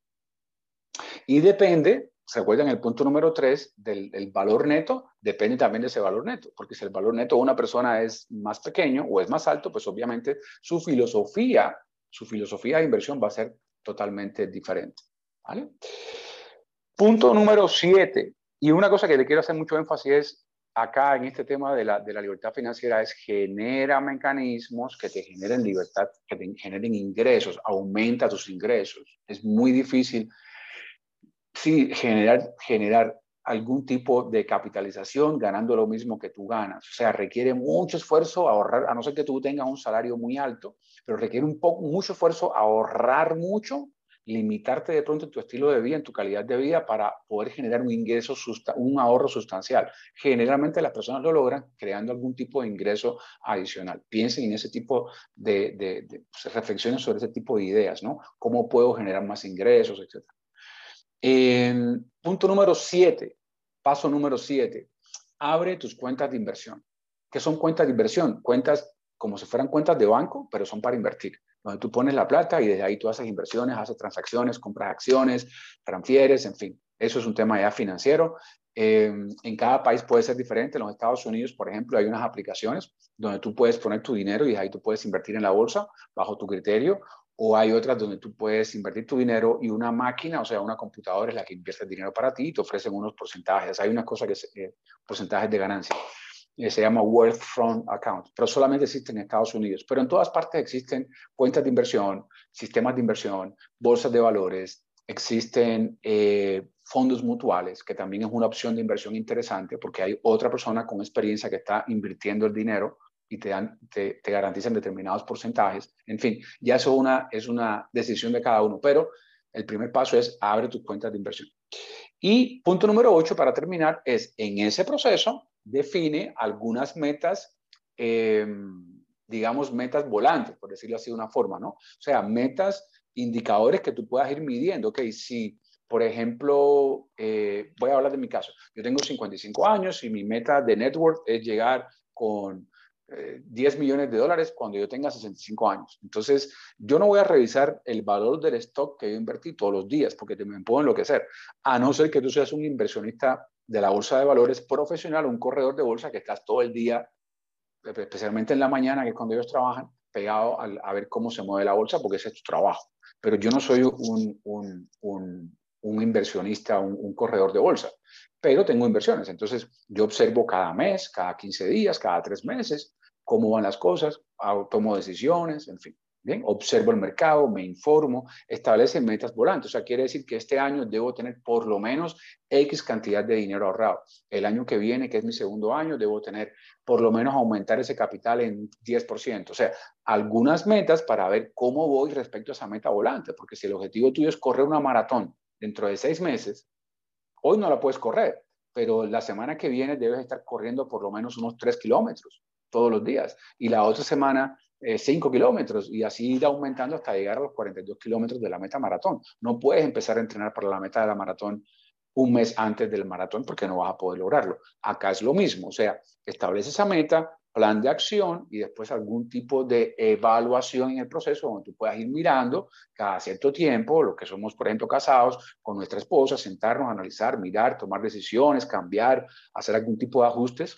Speaker 5: Y depende, se acuerdan el punto número tres del, valor neto, depende también de ese valor neto, porque si el valor neto de una persona es más pequeño o es más alto, pues obviamente su filosofía, su filosofía de inversión va a ser totalmente diferente, ¿vale? Punto número siete, y una cosa que le quiero hacer mucho énfasis es acá en este tema de la, de la, libertad financiera es genera mecanismos que te generen libertad, que te generen ingresos, aumenta tus ingresos. Es muy difícil, sí, generar, generar algún tipo de capitalización ganando lo mismo que tú ganas. O sea, requiere mucho esfuerzo ahorrar, a no ser que tú tengas un salario muy alto, pero requiere un poco, mucho esfuerzo ahorrar mucho limitarte de pronto en tu estilo de vida, en tu calidad de vida para poder generar un ingreso, un ahorro sustancial. Generalmente las personas lo logran creando algún tipo de ingreso adicional. Piensen en ese tipo de, de, pues, reflexiones sobre ese tipo de ideas, ¿no? ¿Cómo puedo generar más ingresos, etcétera? punto número siete, paso número siete, abre tus cuentas de inversión. ¿Qué son cuentas de inversión? Cuentas como si fueran cuentas de banco, pero son para invertir donde tú pones la plata y desde ahí tú haces inversiones, haces transacciones, compras acciones, transfieres, en fin. Eso es un tema ya financiero. Eh, en cada país puede ser diferente. En los Estados Unidos, por ejemplo, hay unas aplicaciones donde tú puedes poner tu dinero y desde ahí tú puedes invertir en la bolsa bajo tu criterio. O hay otras donde tú puedes invertir tu dinero y una máquina, o sea, una computadora es la que invierte el dinero para ti y te ofrecen unos porcentajes. Hay una cosa que es eh, porcentajes de ganancia. Eh, se llama Wealth Front Account, pero solamente existe en Estados Unidos. Pero en todas partes existen cuentas de inversión, sistemas de inversión, bolsas de valores, existen eh, fondos mutuales, que también es una opción de inversión interesante porque hay otra persona con experiencia que está invirtiendo el dinero y te, dan, te, garantizan determinados porcentajes. En fin, ya eso una, es una decisión de cada uno, pero el primer paso es abre tus cuentas de inversión. Y punto número ocho, para terminar, es en ese proceso define algunas metas, em, digamos, metas volantes, por decirlo así de una forma, ¿no? O sea, metas, indicadores que tú puedas ir midiendo. Ok, si, por ejemplo, eh, voy a hablar de mi caso, yo tengo 55 años y mi meta de network es llegar con 10 eh, millones de dólares cuando yo tenga 65 años. Entonces, yo no voy a revisar el valor del stock que yo invertí todos los días porque te me puedo enloquecer, a no ser que tú seas un inversionista de la bolsa de valores profesional, un corredor de bolsa que estás todo el día especialmente en la mañana, que es cuando ellos trabajan, pegado a, ver cómo se mueve la bolsa, porque ese es tu trabajo. Pero yo no soy un, un, un, un inversionista, un, corredor de bolsa, pero tengo inversiones. Entonces, yo observo cada mes, cada 15 días, cada tres meses, cómo van las cosas, tomo decisiones, en fin. Observo el mercado, me informo, establece metas volantes. O sea, quiere decir que este año debo tener por lo menos X cantidad de dinero ahorrado. El año que viene, que es mi segundo año, debo tener por lo menos aumentar ese capital en 10%. O sea, algunas metas para ver cómo voy respecto a esa meta volante. Porque si el objetivo tuyo es correr una maratón dentro de seis meses, hoy no la puedes correr, pero la semana que viene debes estar corriendo por lo menos unos 3 kilómetros todos los días. Y la otra semana 5 eh, kilómetros y así ir aumentando hasta llegar a los 42 kilómetros de la meta maratón. No puedes empezar a entrenar para la meta de la maratón un mes antes del maratón porque no vas a poder lograrlo. Acá es lo mismo, o sea, establece esa meta, plan de acción y después algún tipo de evaluación en el proceso donde tú puedas ir mirando cada cierto tiempo, lo que somos, por ejemplo, casados con nuestra esposa, sentarnos, analizar, mirar, tomar decisiones, cambiar, hacer algún tipo de ajustes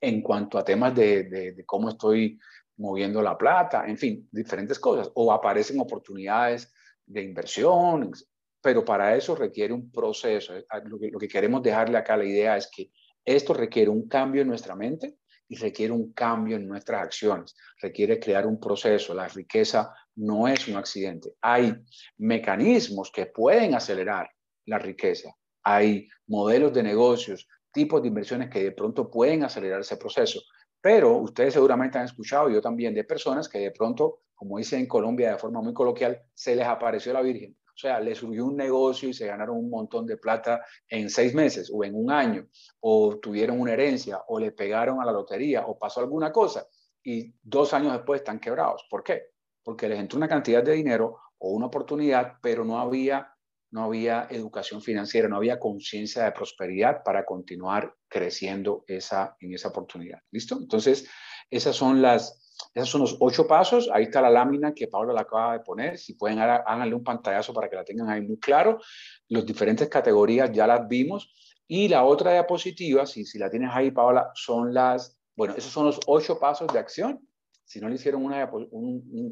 Speaker 5: en cuanto a temas de, de cómo estoy moviendo la plata, en fin, diferentes cosas. O aparecen oportunidades de inversión, pero para eso requiere un proceso. Eh, lo que, lo que queremos dejarle acá la idea es que esto requiere un cambio en nuestra mente y requiere un cambio en nuestras acciones. Requiere crear un proceso. La riqueza no es un accidente. Hay mecanismos que pueden acelerar la riqueza. Hay modelos de negocios, tipos de inversiones que de pronto pueden acelerar ese proceso. Pero ustedes seguramente han escuchado, yo también, de personas que de pronto, como dice en Colombia de forma muy coloquial, se les apareció la Virgen. O sea, les surgió un negocio y se ganaron un montón de plata en seis meses o en un año, o tuvieron una herencia, o le pegaron a la lotería, o pasó alguna cosa, y dos años después están quebrados. ¿Por qué? Porque les entró una cantidad de dinero o una oportunidad, pero no había no había educación financiera, no había conciencia de prosperidad para continuar creciendo esa, en esa oportunidad. ¿Listo? Entonces, esas son las, esos son los ocho pasos. Ahí está la lámina que Pablo la acaba de poner. Si pueden, háganle un pantallazo para que la tengan ahí muy claro. Las diferentes categorías ya las vimos. Y la otra diapositiva, si, si la tienes ahí, Paola, son las, bueno, esos son los ocho pasos de acción. Si no le hicieron una,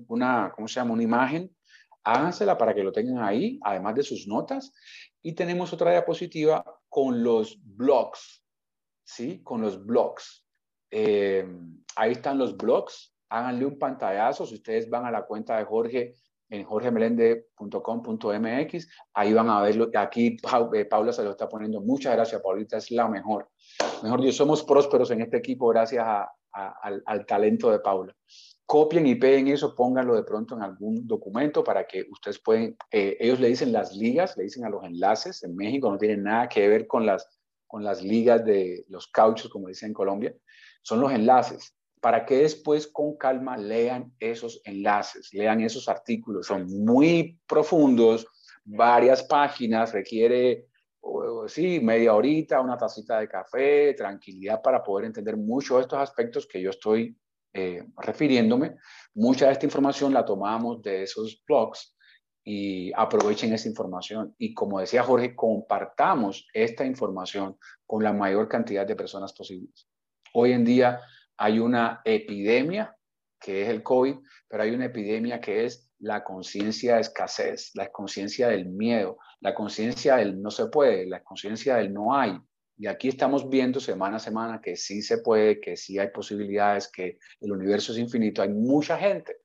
Speaker 5: una ¿cómo se llama? Una imagen, hágansela para que lo tengan ahí, además de sus notas. Y tenemos otra diapositiva con los blogs, ¿sí? Con los blogs. Eh, ahí están los blogs. Háganle un pantallazo. Si ustedes van a la cuenta de Jorge en jorgemelende.com.mx, ahí van a verlo. Aquí eh, Paula se lo está poniendo. Muchas gracias, Paulita, es la mejor. Mejor Dios, somos prósperos en este equipo gracias al, al talento de Paula copien y peguen eso, pónganlo de pronto en algún documento para que ustedes pueden, eh, ellos le dicen las ligas, le dicen a los enlaces, en México no tienen nada que ver con las, con las ligas de los cauchos, como dicen en Colombia, son los enlaces, para que después con calma lean esos enlaces, lean esos artículos, son muy profundos, varias páginas, requiere sí, media horita, una tacita de café, tranquilidad para poder entender mucho de estos aspectos que yo estoy eh, refiriéndome, mucha de esta información la tomamos de esos blogs y aprovechen esa información. Y como decía Jorge, compartamos esta información con la mayor cantidad de personas posibles. Hoy en día hay una epidemia que es el COVID, pero hay una epidemia que es la conciencia de escasez, la conciencia del miedo, la conciencia del no se puede, la conciencia del no hay, y aquí estamos viendo semana a semana que sí se puede, que sí hay posibilidades, que el universo es infinito. Hay mucha gente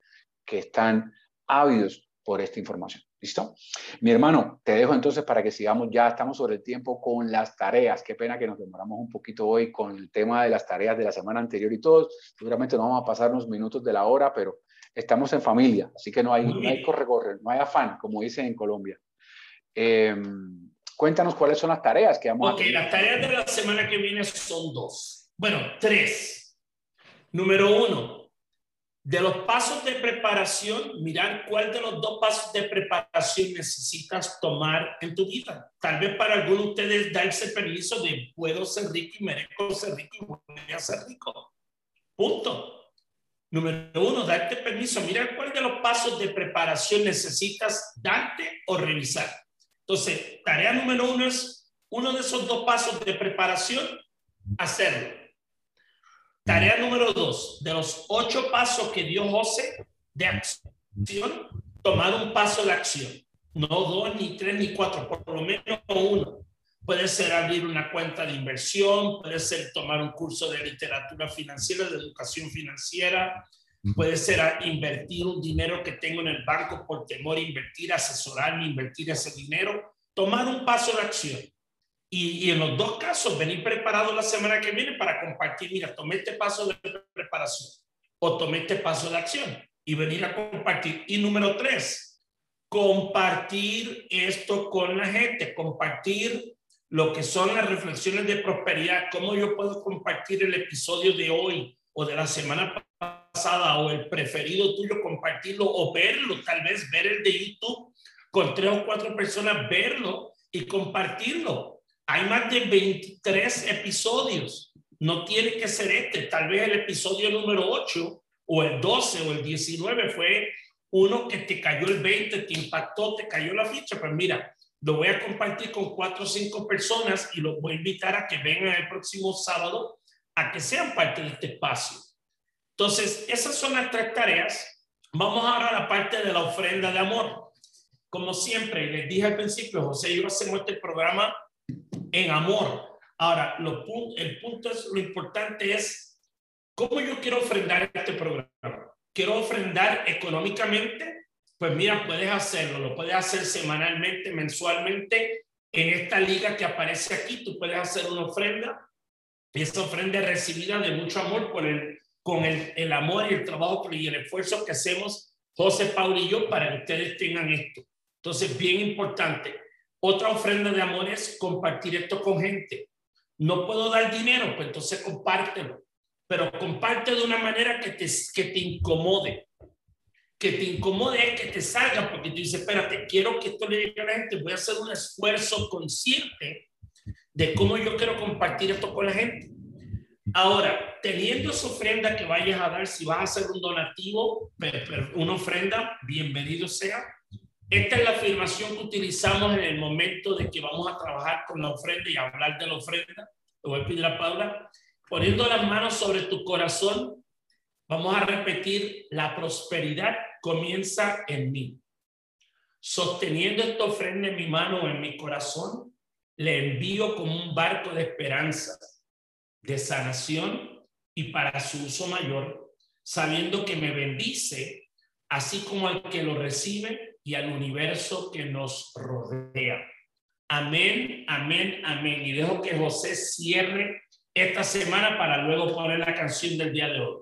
Speaker 5: que están ávidos por esta información. ¿Listo? Mi hermano, te dejo entonces para que sigamos, ya estamos sobre el tiempo con las tareas. Qué pena que nos demoramos un poquito hoy con el tema de las tareas de la semana anterior y todo. Seguramente no vamos a pasar unos minutos de la hora, pero estamos en familia, así que no hay, no hay corre-corre, no hay afán, como dicen en Colombia. Eh, Cuéntanos cuáles son las tareas que vamos
Speaker 2: a hacer. Ok, las tareas de la semana que viene son dos. Bueno, tres. Número uno, de los pasos de preparación, mirar cuál de los dos pasos de preparación necesitas tomar en tu vida. Tal vez para algunos de ustedes darse permiso de puedo ser rico y merezco ser rico y voy a ser rico. Punto. Número uno, darte permiso. Mirar cuál de los pasos de preparación necesitas darte o revisar. Entonces, tarea número uno es uno de esos dos pasos de preparación, hacerlo. Tarea número dos, de los ocho pasos que dio José de acción, tomar un paso de acción. No dos, ni tres, ni cuatro, por lo menos uno. Puede ser abrir una cuenta de inversión, puede ser tomar un curso de literatura financiera, de educación financiera, puede ser invertir un dinero que tengo en el banco por temor a invertir, asesorarme, invertir ese dinero, tomar un paso de acción. Y, en los dos casos, venir preparado la semana que viene para compartir, mira, tomé este paso de preparación o tomé este paso de acción y venir a compartir. Y número tres, compartir esto con la gente, compartir lo que son las reflexiones de prosperidad, cómo yo puedo compartir el episodio de hoy o de la semana pasada o el preferido tuyo, compartirlo o verlo, tal vez ver el de YouTube con tres o cuatro personas, verlo y compartirlo. Hay más de 23 episodios. No tiene que ser este. Tal vez el episodio número 8 o el 12 o el 19 fue uno que te cayó el 20, te impactó, te cayó la ficha. Pues mira, lo voy a compartir con cuatro o cinco personas y los voy a invitar a que vengan el próximo sábado a que sean parte de este espacio. Entonces, esas son las tres tareas. Vamos ahora a la parte de la ofrenda de amor. Como siempre, les dije al principio, José y yo hacemos este programa en amor. Ahora, lo, el punto es, lo importante es cómo yo quiero ofrendar este programa. Quiero ofrendar económicamente, pues mira, puedes hacerlo, lo puedes hacer semanalmente, mensualmente. En esta liga que aparece aquí, tú puedes hacer una ofrenda. Esa ofrenda es recibida de mucho amor por el, con el, el amor y el trabajo y el esfuerzo que hacemos José, Paul y yo para que ustedes tengan esto. Entonces, bien importante. Otra ofrenda de amor es compartir esto con gente. No puedo dar dinero, pues entonces compártelo. Pero comparte de una manera que te, que te incomode que te incomode que te salga, porque tú dices, espérate, quiero que esto le llegue a la gente, voy a hacer un esfuerzo consciente de cómo yo quiero compartir esto con la gente. Ahora, teniendo esa ofrenda que vayas a dar, si vas a hacer un donativo, una ofrenda, bienvenido sea. Esta es la afirmación que utilizamos en el momento de que vamos a trabajar con la ofrenda y hablar de la ofrenda. Te voy a pedir a Paula, poniendo las manos sobre tu corazón, vamos a repetir la prosperidad comienza en mí. Sosteniendo esta ofrenda en mi mano o en mi corazón, le envío como un barco de esperanza, de sanación y para su uso mayor, sabiendo que me bendice, así como al que lo recibe y al universo que nos rodea. Amén, amén, amén. Y dejo que José cierre esta semana para luego poner la canción del día de hoy.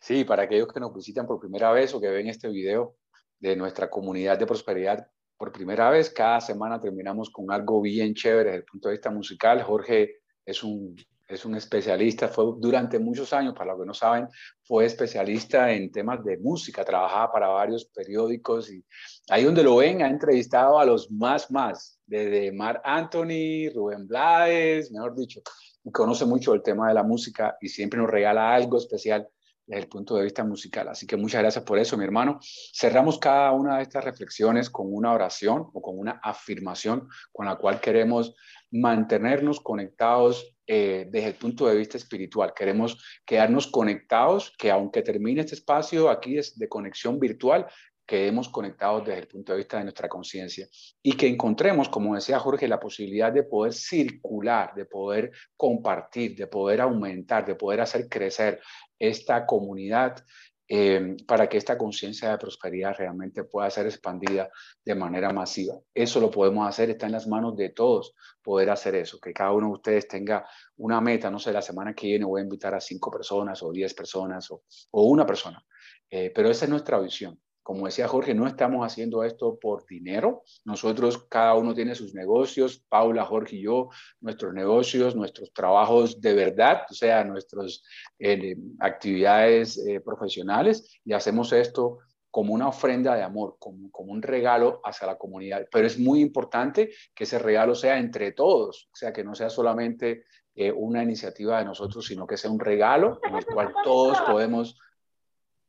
Speaker 5: Sí, para aquellos que nos visitan por primera vez o que ven este video de nuestra comunidad de prosperidad por primera vez, cada semana terminamos con algo bien chévere desde el punto de vista musical. Jorge es un, es un especialista, fue durante muchos años, para los que no saben, fue especialista en temas de música, trabajaba para varios periódicos y ahí donde lo ven ha entrevistado a los más más, desde Mar Anthony, Rubén Blades, mejor dicho, y conoce mucho el tema de la música y siempre nos regala algo especial desde el punto de vista musical. Así que muchas gracias por eso, mi hermano. Cerramos cada una de estas reflexiones con una oración o con una afirmación con la cual queremos mantenernos conectados eh, desde el punto de vista espiritual. Queremos quedarnos conectados, que aunque termine este espacio aquí es de conexión virtual, quedemos conectados desde el punto de vista de nuestra conciencia y que encontremos, como decía Jorge, la posibilidad de poder circular, de poder compartir, de poder aumentar, de poder hacer crecer esta comunidad eh, para que esta conciencia de prosperidad realmente pueda ser expandida de manera masiva. Eso lo podemos hacer, está en las manos de todos poder hacer eso, que cada uno de ustedes tenga una meta, no sé, la semana que viene voy a invitar a cinco personas o diez personas o, una persona, eh, pero esa es nuestra visión. Como decía Jorge, no estamos haciendo esto por dinero. Nosotros, cada uno tiene sus negocios, Paula, Jorge y yo, nuestros negocios, nuestros trabajos de verdad, o sea, nuestras eh, actividades eh, profesionales, y hacemos esto como una ofrenda de amor, como, un regalo hacia la comunidad. Pero es muy importante que ese regalo sea entre todos, o sea, que no sea solamente eh, una iniciativa de nosotros, sino que sea un regalo en el cual todos podemos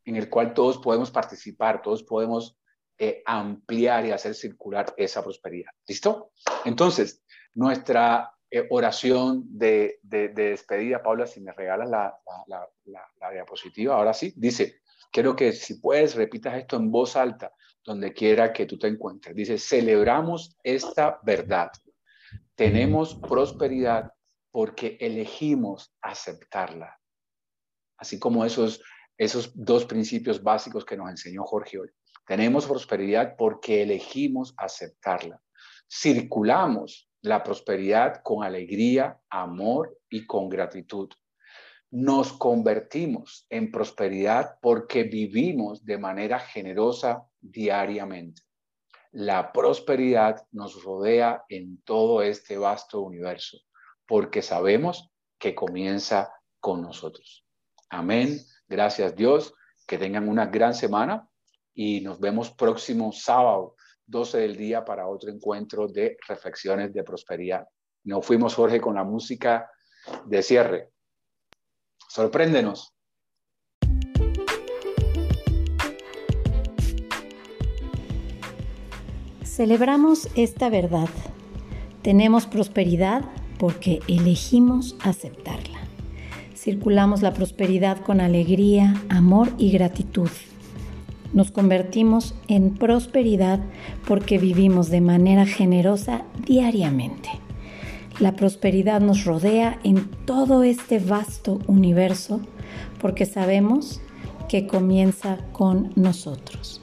Speaker 5: en el cual todos podemos participar, todos podemos eh, ampliar y hacer circular esa prosperidad. ¿Listo? Entonces, nuestra eh, oración de, despedida. Paula, si me regalas la, la, diapositiva, ahora sí, dice, quiero que si puedes repitas esto en voz alta, donde quiera que tú te encuentres. Dice, celebramos esta verdad. Tenemos prosperidad porque elegimos aceptarla. Así como esos, esos dos principios básicos que nos enseñó Jorge hoy. Tenemos prosperidad porque elegimos aceptarla. Circulamos la prosperidad con alegría, amor y con gratitud. Nos convertimos en prosperidad porque vivimos de manera generosa diariamente. La prosperidad nos rodea en todo este vasto universo porque sabemos que comienza con nosotros. Amén. Gracias Dios. Que tengan una gran semana y nos vemos próximo sábado 12 del día para otro encuentro de reflexiones de prosperidad. Nos fuimos, Jorge, con la música de cierre. Sorpréndenos.
Speaker 1: Celebramos esta verdad. Tenemos prosperidad porque elegimos aceptarla. Circulamos la prosperidad con alegría, amor y gratitud nos convertimos en prosperidad porque vivimos de manera generosa diariamente. La prosperidad nos rodea en todo este vasto universo porque sabemos que comienza con nosotros.